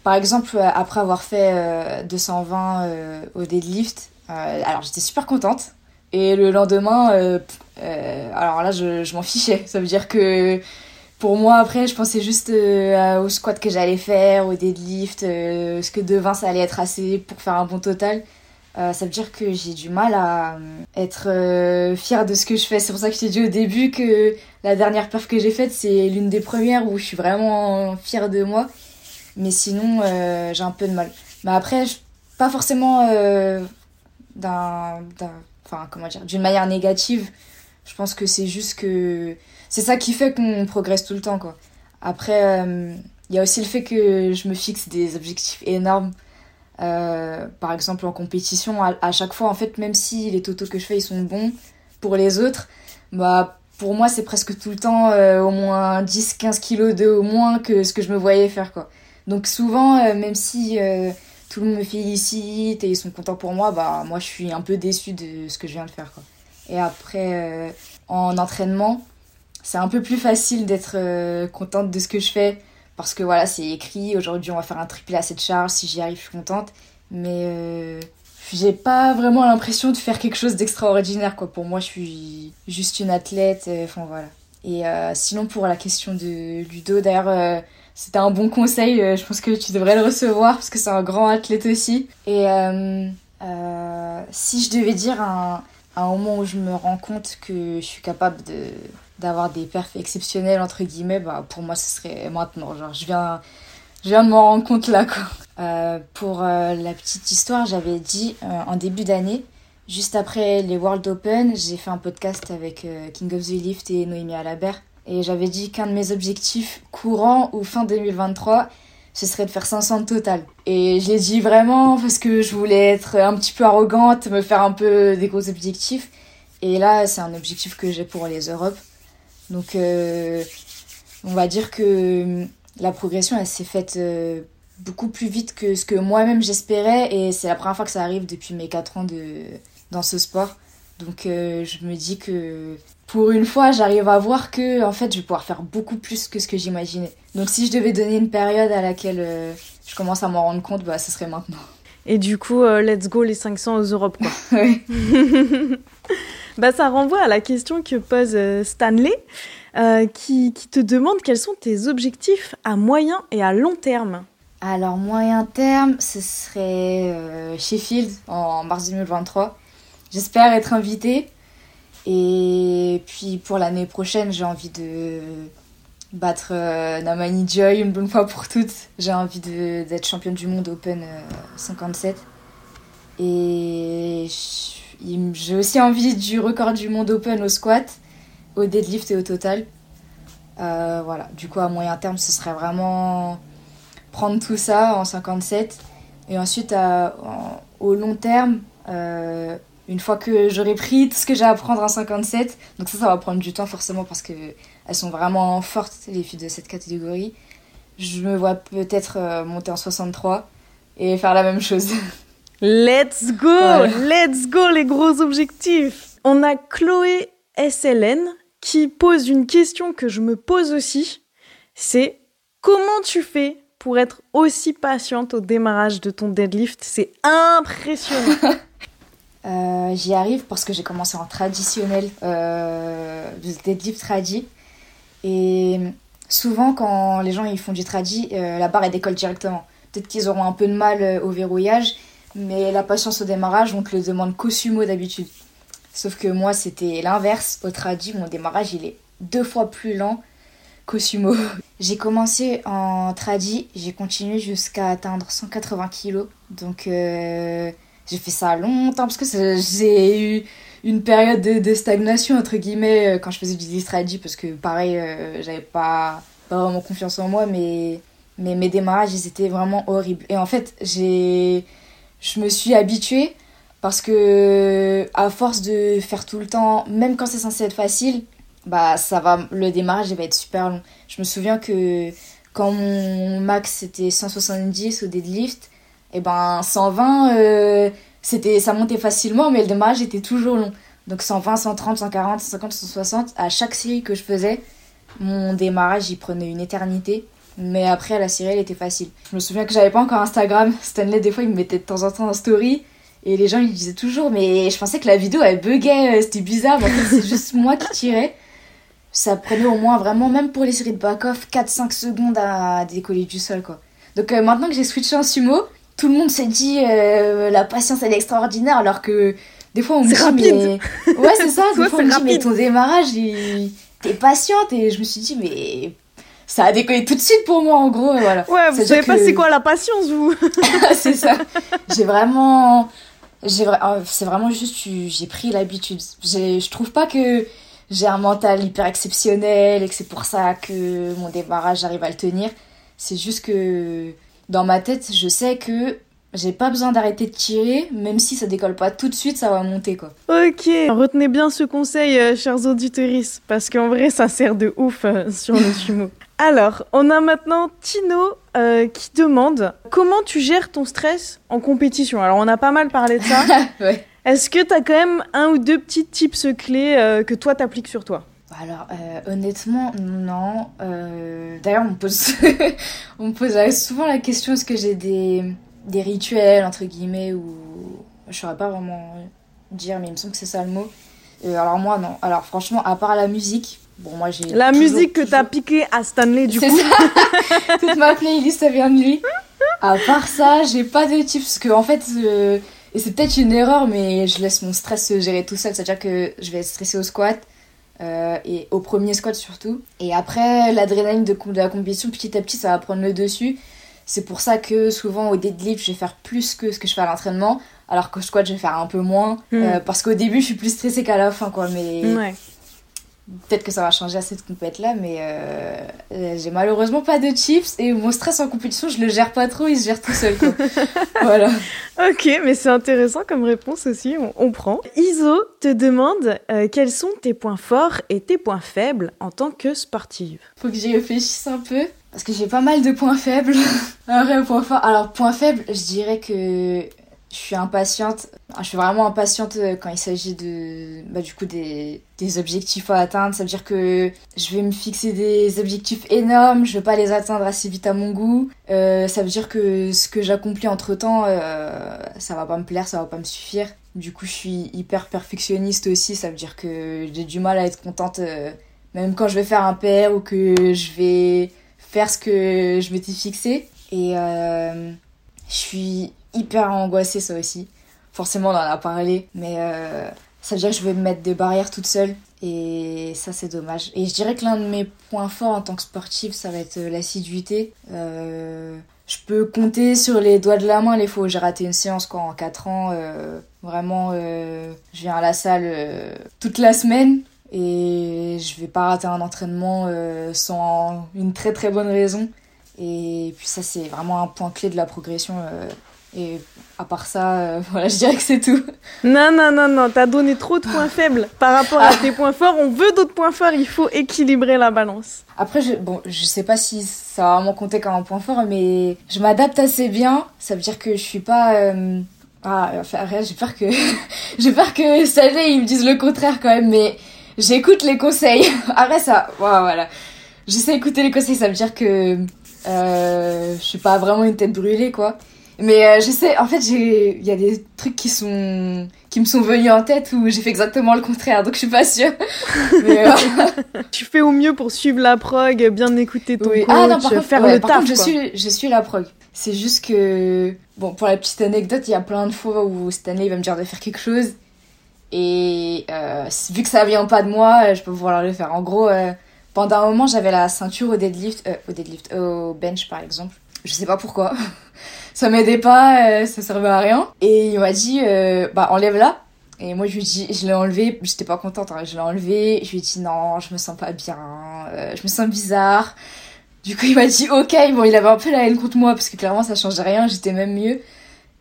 par exemple, après avoir fait 220 au deadlift, alors j'étais super contente. Et le lendemain, alors là, je, je m'en fichais. Ça veut dire que pour moi, après, je pensais juste euh, au squat que j'allais faire, au deadlift, euh, ce que devant ça allait être assez pour faire un bon total. Euh, ça veut dire que j'ai du mal à être fière de ce que je fais. C'est pour ça que je t'ai dit au début que la dernière perf que j'ai faite, c'est l'une des premières où je suis vraiment fière de moi. Mais sinon, j'ai un peu de mal. Mais après, pas forcément d'un, enfin comment dire, d'une manière négative. Je pense que c'est juste que c'est ça qui fait qu'on progresse tout le temps quoi. Après, il y a aussi le fait que je me fixe des objectifs énormes. par exemple en compétition, à, chaque fois en fait, même si les totaux que je fais ils sont bons pour les autres, bah pour moi, c'est presque tout le temps euh, au moins 10-15 kilos de moins que ce que je me voyais faire, quoi. Donc souvent, euh, même si euh, tout le monde me félicite et ils sont contents pour moi, bah moi je suis un peu déçue de ce que je viens de faire, quoi. Et après, en entraînement, c'est un peu plus facile d'être contente de ce que je fais. Parce que voilà, c'est écrit, aujourd'hui on va faire un triplé à cette charge, si j'y arrive, je suis contente. Mais j'ai pas vraiment l'impression de faire quelque chose d'extraordinaire pour moi je suis juste une athlète euh, enfin voilà. Et euh, sinon pour la question de Ludo d'ailleurs euh, c'était un bon conseil je pense que tu devrais le recevoir parce que c'est un grand athlète aussi. Et si je devais dire un, un moment où je me rends compte que je suis capable de d'avoir des perfs exceptionnels entre guillemets bah pour moi ce serait maintenant genre je viens je viens de m'en rendre compte là, quoi. Euh, pour euh, la petite histoire, j'avais dit euh, en début d'année, juste après les World Open, j'ai fait un podcast avec King of the Lift et Noémie Alabert. Et j'avais dit qu'un de mes objectifs courant ou fin 2023, ce serait de faire 500 total. Et je l'ai dit vraiment parce que je voulais être un petit peu arrogante, me faire un peu des gros objectifs. Et là, c'est un objectif que j'ai pour les Europes. Donc, on va dire que la progression, elle s'est faite euh, beaucoup plus vite que ce que moi-même j'espérais. Et c'est la première fois que ça arrive depuis mes 4 ans de, dans ce sport. Donc euh, je me dis que pour une fois, j'arrive à voir que en fait, je vais pouvoir faire beaucoup plus que ce que j'imaginais. Donc si je devais donner une période à laquelle euh, je commence à m'en rendre compte, bah ce serait maintenant. Et du coup, let's go les 500 aux Europes quoi. <laughs> <laughs> bah ça renvoie à la question que pose Stanley. Euh, qui, te demande quels sont tes objectifs à moyen et à long terme. Alors, moyen terme, ce serait euh, Sheffield en mars 2023. J'espère être invitée. Et puis pour l'année prochaine, j'ai envie de battre euh, Namani Joy une bonne fois pour toutes. J'ai envie d'être championne du monde Open 57. Et j'ai aussi envie du record du monde Open au squat au deadlift et au total. Euh, voilà, du coup, à moyen terme, ce serait vraiment prendre tout ça en 57. Et ensuite, au long terme, euh, une fois que j'aurai pris tout ce que j'ai à apprendre en 57, donc ça, ça va prendre du temps forcément parce qu'elles sont vraiment fortes, les filles de cette catégorie. Je me vois peut-être euh, monter en 63 et faire la même chose. <laughs> Let's go! Let's go, les gros objectifs! On a Chloé SLN qui pose une question que je me pose aussi, c'est comment tu fais pour être aussi patiente au démarrage de ton deadlift? C'est impressionnant. <laughs> euh, J'y arrive parce que j'ai commencé en traditionnel, euh, tradi. Et souvent, quand les gens ils font du tradi, euh, la barre elle décolle directement. Peut-être qu'ils auront un peu de mal euh, au verrouillage, mais la patience au démarrage, on te le demande qu'au sumo d'habitude. Sauf que moi, c'était l'inverse. Au tradi, mon démarrage, il est deux fois plus lent qu'au sumo. <laughs> J'ai commencé en tradi, j'ai continué jusqu'à atteindre 180 kg. Donc, euh, j'ai fait ça longtemps parce que j'ai eu une période de, stagnation, entre guillemets, euh, quand je faisais du tradi parce que, pareil, euh, j'avais pas, pas vraiment confiance en moi, mais, mais mes démarrages, ils étaient vraiment horribles. Et en fait, j'ai, je me suis habituée parce que à force de faire tout le temps, même quand c'est censé être facile, bah ça va, le démarrage il va être super long. Je me souviens que quand mon max c'était 170 au deadlift, et eh ben 120 euh, c'était ça montait facilement mais le démarrage était toujours long. Donc 120, 130, 140, 150, 160 à chaque série que je faisais, mon démarrage il prenait une éternité. Mais après, la série, elle était facile. Je me souviens que j'avais pas encore Instagram. <laughs> Stanley, des fois, il me mettait de temps en temps en story. Et les gens ils disaient toujours, mais je pensais que la vidéo elle buguait, euh, c'était bizarre, en fait c'est juste <laughs> moi qui tirais. Ça prenait au moins vraiment, même pour les séries de back-off, 4-5 secondes à décoller du sol quoi. Donc euh, maintenant que j'ai switché en sumo, tout le monde s'est dit euh, la patience elle est extraordinaire alors que des fois on me dit rapide. mais <laughs> ouais c'est ça des fois on me dit mais ton démarrage t'es patiente et je me suis dit mais ça a décollé tout de suite pour moi en gros voilà ouais vous savez pas c'est quoi la patience vous <laughs> <laughs> c'est ça j'ai vraiment j'ai euh, c'est vraiment juste j'ai pris l'habitude. Je trouve pas que j'ai un mental hyper exceptionnel et que c'est pour ça que mon démarrage j'arrive à le tenir. C'est juste que dans ma tête, je sais que j'ai pas besoin d'arrêter de tirer, même si ça décolle pas tout de suite, ça va monter quoi. Ok, retenez bien ce conseil, euh, chers auditeurs, parce qu'en vrai, ça sert de ouf euh, <laughs> sur le sumo. Alors, on a maintenant Tino euh, qui demande comment tu gères ton stress en compétition? Alors, on a pas mal parlé de ça. <laughs> Ouais. Est-ce que t'as quand même un ou deux petits tips clés que toi t'appliques sur toi? Alors, euh, honnêtement, non. Euh, D'ailleurs, on me pose, <laughs> on me pose souvent la question est-ce que j'ai des, des rituels, entre guillemets, ou. Je saurais pas vraiment dire, mais il me semble que c'est ça le mot. Euh, alors, moi, non. Alors, franchement, à part la musique, bon, moi j'ai. La toujours- musique que t'as piquée à Stanley, du C'est coup. ça <laughs> Toute ma playlist, ça vient de lui. À part ça, j'ai pas de tips, parce que, en fait. euh, Et c'est peut-être une erreur, mais je laisse mon stress se gérer tout seul. C'est-à-dire que je vais être stressée au squat, euh, et au premier squat surtout. Et après, l'adrénaline de, de la compétition, petit à petit, ça va prendre le dessus. C'est pour ça que souvent au deadlift, je vais faire plus que ce que je fais à l'entraînement, alors qu'au squat, je vais faire un peu moins. Hmm. euh, parce qu'au début, je suis plus stressée qu'à la fin, quoi. Mais Ouais. Peut-être que ça va changer à cette compète-là, mais euh, euh, j'ai malheureusement pas de chips. Et mon stress en compétition, je le gère pas trop, il se gère tout seul, quoi. <laughs> voilà. Ok, mais c'est intéressant comme réponse aussi, on, on prend. Iso te demande euh, quels sont tes points forts et tes points faibles en tant que sportive? Faut que j'y réfléchisse un peu. Parce que j'ai pas mal de points faibles. <laughs> un vrai point fort. Alors, point faible, je dirais que je suis impatiente. Je suis vraiment impatiente euh, quand il s'agit de, bah, du coup, des, des objectifs à atteindre. Ça veut dire que je vais me fixer des objectifs énormes. Je vais pas les atteindre assez vite à mon goût. Euh, ça veut dire que ce que j'accomplis entre temps, ça va pas me plaire, ça va pas me suffire. Du coup, je suis hyper perfectionniste aussi. Ça veut dire que j'ai du mal à être contente, euh, même quand je vais faire un PR ou que je vais faire ce que je m'étais fixé. Et euh, je suis hyper angoissée, ça aussi. Forcément, on en a parlé, mais euh, ça veut dire que je vais me mettre des barrières toute seule. Et ça, c'est dommage. Et je dirais que l'un de mes points forts en tant que sportive, ça va être euh, l'assiduité. Euh, je peux compter sur les doigts de la main les fois où j'ai raté une séance quoi, en 4 ans. vraiment, je viens à la salle toute la semaine et je vais pas rater un entraînement sans une très très bonne raison. Et puis ça, c'est vraiment un point clé de la progression. Et à part ça, euh, <laughs> voilà, je dirais que c'est tout. Non, non, non, non, t'as donné trop de points <laughs> faibles par rapport à tes points forts. On veut d'autres points forts, il faut équilibrer la balance. Après, je, bon, je sais pas si ça va vraiment compter comme un point fort, mais je m'adapte assez bien. Ça veut dire que je suis pas. euh, Ah, enfin, rien, j'ai peur que. <laughs> j'ai peur que cette année ils me disent le contraire quand même, mais j'écoute les conseils. Après, ça. Voilà, voilà. J'essaie d'écouter les conseils, ça veut dire que. Euh, je suis pas vraiment une tête brûlée, quoi. Mais euh, j'essaie. En fait. Il y a des trucs qui sont. qui me sont venus en tête où j'ai fait exactement le contraire, donc je suis pas sûre. <laughs> mais. euh, <laughs> Tu fais au mieux pour suivre la prog, bien écouter ton Oui. coach, Ah non, par contre, faire ouais, le par taf. contre, je quoi. suis, je suis la prog. C'est juste que, bon, pour la petite anecdote, il y a plein de fois où Stanley va me dire de faire quelque chose. Et euh, vu que ça vient pas de moi, je peux pouvoir le faire. En gros, pendant un moment, j'avais la ceinture au deadlift, au deadlift, au bench par exemple. Je sais pas pourquoi. <laughs> ça m'aidait pas, euh, ça servait à rien. Et il m'a dit, euh, bah enlève-la. Et moi, je lui dit, je l'ai enlevé, j'étais pas contente, hein, je l'ai enlevé. Je lui ai dit, non, je me sens pas bien, euh, je me sens bizarre. Du coup, il m'a dit, ok, bon, il avait un peu la haine contre moi, parce que clairement, ça changeait rien, j'étais même mieux.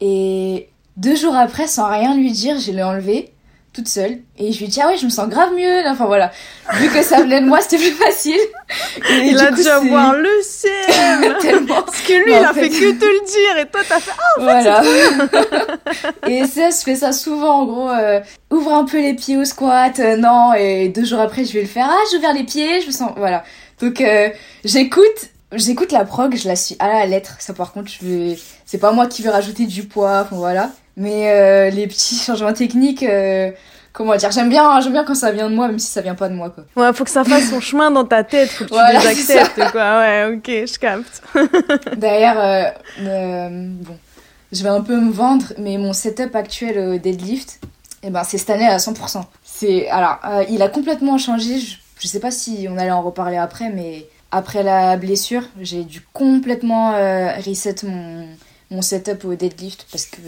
Et deux jours après, sans rien lui dire, je l'ai enlevé, toute seule. Et je lui ai dit, ah ouais, je me sens grave mieux, enfin voilà. Vu que ça venait de moi, c'était plus facile. Et Il a coup, dû avoir le ciel <laughs> Tellement. Parce que lui, il en a fait fait- que te le dire et toi, t'as fait Ah, voilà. <laughs> et ça, je fais ça souvent, en gros, euh, ouvre un peu les pieds au squat, euh, non, et deux jours après, je vais le faire, ah, j'ouvre les pieds, je me sens, voilà. Donc, euh, j'écoute, j'écoute la prog, je la suis à la lettre, ça par contre, je vais, c'est pas moi qui vais rajouter du poids, enfin voilà. Mais euh, les petits changements techniques, euh, comment dire, j'aime bien, j'aime bien quand ça vient de moi, même si ça vient pas de moi, quoi. Ouais, faut que ça fasse son chemin dans ta tête, faut que tu Voilà, les c'est acceptes, quoi. Ouais, ok, je capte. <laughs> D'ailleurs, euh, euh, bon, je vais un peu me vendre, mais mon setup actuel au deadlift, eh ben, c'est cette année à 100%. C'est, alors, il a complètement changé. Je, je sais pas si on allait en reparler après, mais après la blessure, j'ai dû complètement euh, reset mon, mon setup au deadlift parce que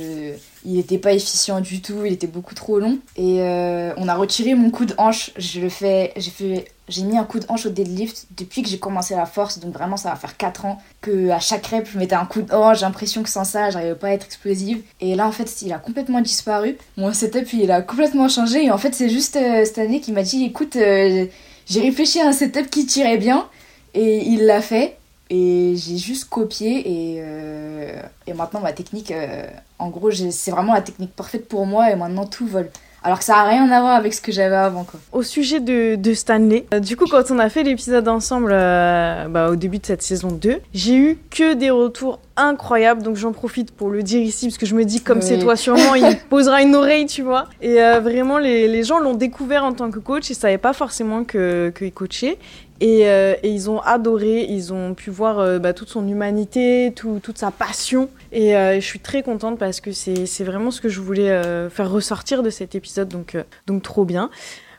il était pas efficient du tout, il était beaucoup trop long. Et euh, on a retiré mon coup de hanche. Je le fais, j'ai fait, j'ai mis un coup de hanche au deadlift depuis que j'ai commencé la force. Donc vraiment, ça va faire 4 ans que à chaque rep, je mettais un coup de hanche. J'ai l'impression que sans ça, j'arrivais pas à être explosive. Et là, en fait, il a complètement disparu. Mon setup, il a complètement changé. Et en fait, c'est juste euh, cette année qu'il m'a dit, écoute, j'ai réfléchi à un setup qui tirait bien. Et il l'a fait. Et j'ai juste copié et, euh, et maintenant ma technique, euh, en gros, c'est vraiment la technique parfaite pour moi et maintenant tout vole. Alors que ça n'a rien à voir avec ce que j'avais avant. Quoi. Au sujet de, de Stanley, euh, du coup, quand on a fait l'épisode ensemble bah, au début de cette saison 2, j'ai eu que des retours incroyables. Donc j'en profite pour le dire ici, parce que je me dis, comme c'est toi sûrement, il <laughs> posera une oreille, tu vois. Et vraiment, les, les gens l'ont découvert en tant que coach. Ils ne savaient pas forcément qu'il que coachait. Euh, et, ils ont adoré, ils ont pu voir euh, bah, toute son humanité, toute sa passion. Et euh, je suis très contente parce que c'est vraiment ce que je voulais faire ressortir de cet épisode, donc, donc trop bien.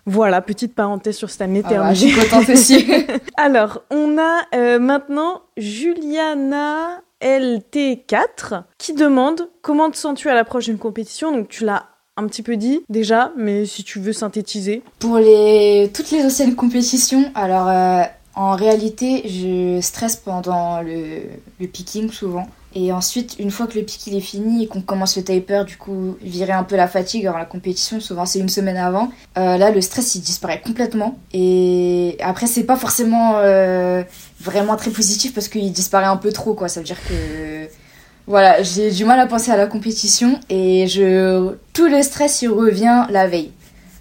Voilà, petite parenthèse sur Stanley ah bah. <laughs> Alors, on a maintenant Juliana LT4 qui demande comment te sens-tu à l'approche d'une compétition? Donc, tu l'as un petit peu dit déjà, mais si tu veux synthétiser. Pour toutes les anciennes compétitions, alors euh, en réalité, je stresse pendant le, picking souvent. Et ensuite, une fois que le pick il est fini et qu'on commence le taper, du coup, virer un peu la fatigue. Alors la compétition, souvent c'est une semaine avant. Euh, là, le stress il disparaît complètement. Et après, c'est pas forcément euh, vraiment très positif parce qu'il disparaît un peu trop, quoi. Ça veut dire que voilà, j'ai du mal à penser à la compétition et je tout le stress il revient la veille.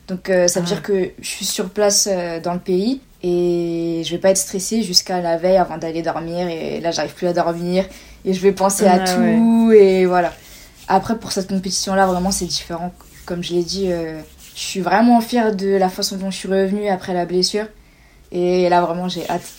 Donc euh, ça veut ah. dire que je suis sur place euh, dans le pays et je vais pas être stressée jusqu'à la veille avant d'aller dormir et là j'arrive plus à dormir et je vais penser à ah tout et voilà. Après pour cette compétition là vraiment c'est différent comme je l'ai dit euh, je suis vraiment fière de la façon dont je suis revenue après la blessure et là vraiment j'ai hâte.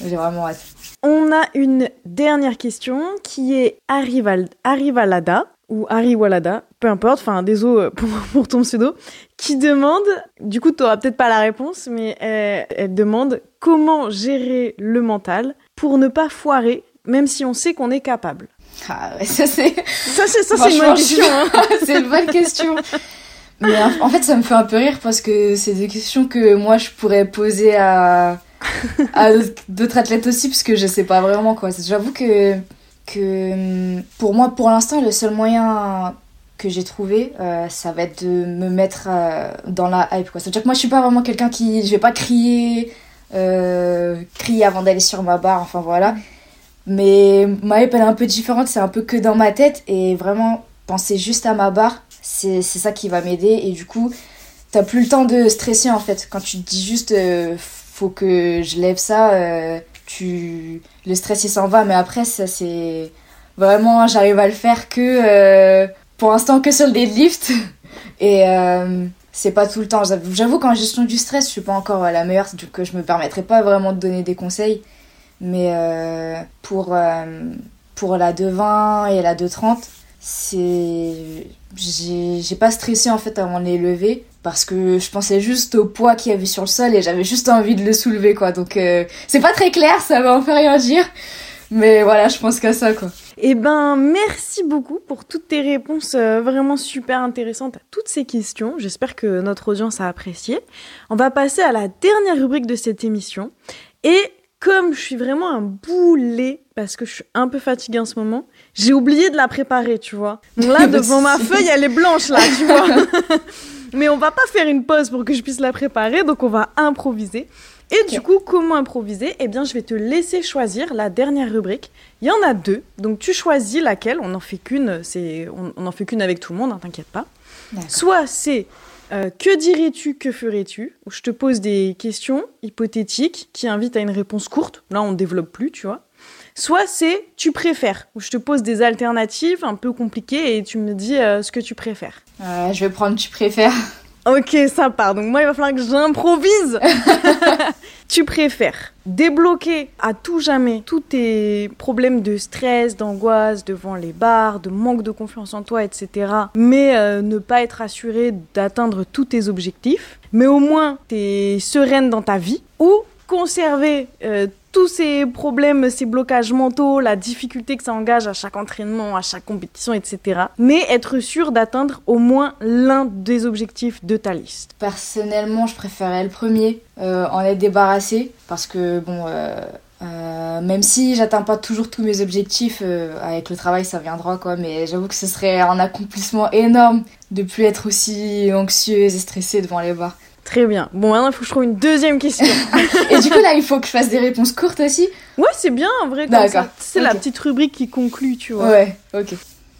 J'ai vraiment hâte. On a une dernière question qui est Arrival, Arrivalada ou Ariwalada, peu importe, enfin désolé <laughs> pour, pour ton pseudo, qui demande, du coup tu n'auras peut-être pas la réponse, mais elle, demande comment gérer le mental pour ne pas foirer, même si on sait qu'on est capable. Ah ouais, ça c'est... Ça c'est, ça c'est une bonne question. Hein. <laughs> c'est une bonne question. Mais en fait ça me fait un peu rire parce que c'est des questions que moi je pourrais poser à <laughs> d'autres athlètes aussi, parce que je sais pas vraiment quoi. J'avoue que, que pour moi, pour l'instant, le seul moyen que j'ai trouvé, euh, ça va être de me mettre euh, dans la hype. Quoi. C'est-à-dire que moi, je suis pas vraiment quelqu'un qui. Je vais pas crier, euh, crier avant d'aller sur ma barre, enfin voilà. Mais ma hype, elle est un peu différente, c'est un peu que dans ma tête, et vraiment penser juste à ma barre, c'est ça qui va m'aider, et du coup, t'as plus le temps de stresser en fait. Quand tu te dis juste faut que je lève ça, euh, tu le stress il s'en va, mais après ça c'est vraiment j'arrive à le faire que euh, pour l'instant que sur le deadlift. <laughs> Et euh, c'est pas tout le temps. J'avoue qu'en gestion du stress je suis pas encore la meilleure, donc je me permettrai pas vraiment de donner des conseils, mais pour pour la 2,20 et la 2,30 c'est j'ai pas stressé en fait avant de les lever parce que je pensais juste au poids qu'il y avait sur le sol et j'avais juste envie de le soulever quoi. Donc euh, c'est pas très clair, ça va en faire rien dire. Mais voilà, je pense qu'à ça quoi. Eh ben, merci beaucoup pour toutes tes réponses euh, vraiment super intéressantes à toutes ces questions. J'espère que notre audience a apprécié. On va passer à la dernière rubrique de cette émission. Et comme je suis vraiment un boulet, parce que je suis un peu fatiguée en ce moment, j'ai oublié de la préparer, tu vois. Donc là, <laughs> devant ma feuille, elle est blanche, là, tu vois. <laughs> Mais on va pas faire une pause pour que je puisse la préparer, donc on va improviser. Et du coup, comment improviser? Eh bien, je vais te laisser choisir la dernière rubrique. Il y en a deux, donc tu choisis laquelle. On n'en fait qu'une, c'est on, en fait qu'une avec tout le monde, hein, t'inquiète pas. Soit c'est euh, que dirais-tu, que ferais-tu? Je te pose des questions hypothétiques qui invitent à une réponse courte. Là, on ne développe plus, tu vois. Soit c'est tu préfères, où je te pose des alternatives un peu compliquées et tu me dis euh, ce que tu préfères. Euh, je vais prendre tu préfères. Ok, ça part. Donc moi, il va falloir que j'improvise. <laughs> <laughs> tu préfères débloquer à tout jamais tous tes problèmes de stress, d'angoisse devant les bars, de manque de confiance en toi, etc. Mais euh, ne pas être assuré d'atteindre tous tes objectifs. Mais au moins, tu es sereine dans ta vie. Ou conserver tous ces problèmes, ces blocages mentaux, la difficulté que ça engage à chaque entraînement, à chaque compétition, etc. Mais être sûr d'atteindre au moins l'un des objectifs de ta liste. Personnellement, je préférais le premier, euh, en être débarrassé, parce que bon, euh, euh, même si j'atteins pas toujours tous mes objectifs, avec le travail ça viendra quoi, mais j'avoue que ce serait un accomplissement énorme de plus être aussi anxieuse et stressée devant les barres. Très bien. Bon, maintenant, il faut que je trouve une deuxième question. <laughs> Et du coup là, il faut que je fasse des réponses courtes aussi ouais, c'est bien, en vrai, D'accord. C'est la petite rubrique qui conclut, tu vois. Ouais, ok.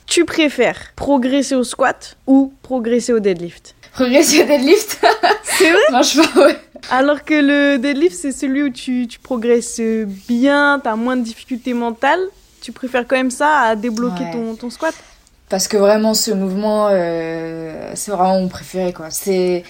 Tu préfères progresser au squat ou progresser au deadlift? Progresser au deadlift? <laughs> C'est vrai? Franchement, ouais. Alors que le deadlift, c'est celui où tu, tu progresses bien, t'as moins de difficultés mentales. Tu préfères quand même ça à débloquer Ouais. ton, ton squat? Parce que vraiment, ce mouvement, euh, c'est vraiment mon préféré, quoi. C'est...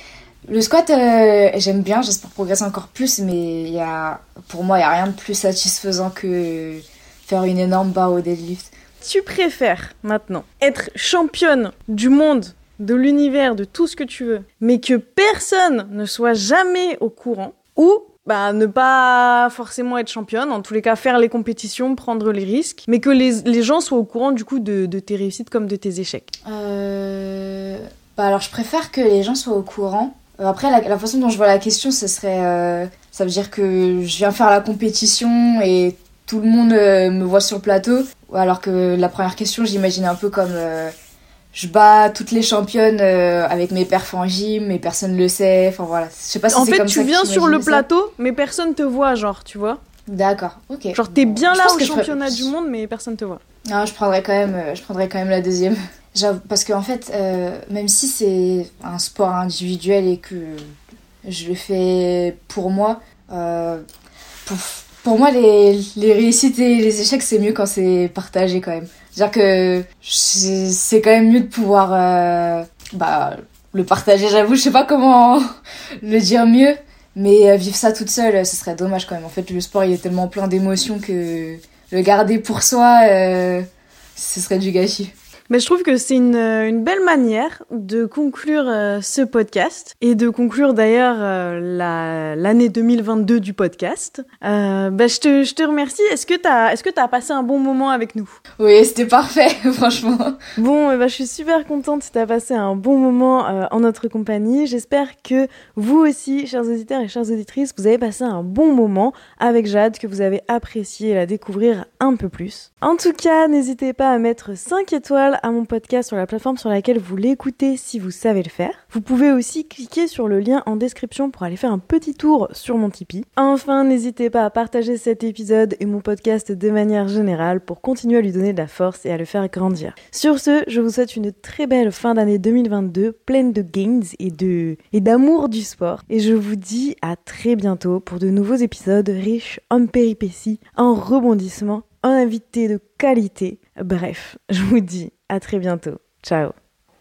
Le squat, euh, j'aime bien, j'espère progresser encore plus, mais y a... pour moi, il n'y a rien de plus satisfaisant que faire une énorme barre au deadlift. Tu préfères maintenant être championne du monde, de l'univers, de tout ce que tu veux, mais que personne ne soit jamais au courant, ou bah, ne pas forcément être championne, en tous les cas faire les compétitions, prendre les risques, mais que les, les gens soient au courant du coup de, de tes réussites comme de tes échecs? Euh... Bah alors, je préfère que les gens soient au courant. Euh, Après, la, la façon dont je vois la question, ce serait... euh, Ça veut dire que je viens faire la compétition et tout le monde euh, me voit sur le plateau. Alors que la première question, j'imagine un peu comme... euh, Je bats toutes les championnes avec mes perfs en gym et personne le sait. Enfin voilà, je sais pas si en fait, comme tu ça viens sur le ça. plateau, mais personne te voit, genre, tu vois. D'accord, ok. Genre, t'es bien là au ferais- championnat du monde, mais personne te voit. Non, je prendrais quand même, je prendrais quand même la deuxième. Parce qu'en fait, euh, même si c'est un sport individuel et que je le fais pour moi, euh, pour, pour moi, les, les réussites et les échecs, c'est mieux quand c'est partagé quand même. C'est-à-dire que c'est quand même mieux de pouvoir euh, bah, le partager, j'avoue. Je sais pas comment <laughs> le dire mieux, mais vivre ça toute seule, ce serait dommage quand même. En fait, le sport, il est tellement plein d'émotions que le garder pour soi, ce serait du gâchis. Mais je trouve que c'est une, euh, une belle manière de conclure euh, ce podcast et de conclure d'ailleurs euh, la- l'année 2022 du podcast. Euh, bah, je, te, je te remercie. Est-ce que tu as, as passé un bon moment avec nous? Oui, c'était parfait, <laughs> franchement. Bon, ben, je suis super contente si tu as passé un bon moment en notre compagnie. J'espère que vous aussi, chers auditeurs et chères auditrices, vous avez passé un bon moment avec Jade, que vous avez apprécié la découvrir un peu plus. En tout cas, n'hésitez pas à mettre 5 étoiles à mon podcast sur la plateforme sur laquelle vous l'écoutez si vous savez le faire. Vous pouvez aussi cliquer sur le lien en description pour aller faire un petit tour sur mon Tipeee. Enfin, n'hésitez pas à partager cet épisode et mon podcast de manière générale pour continuer à lui donner de la force et à le faire grandir. Sur ce, je vous souhaite une très belle fin d'année 2022, pleine de gains et de et d'amour du sport. Et je vous dis à très bientôt pour de nouveaux épisodes riches en péripéties, en rebondissements, en invités de qualité. Bref, je vous dis à très bientôt. Ciao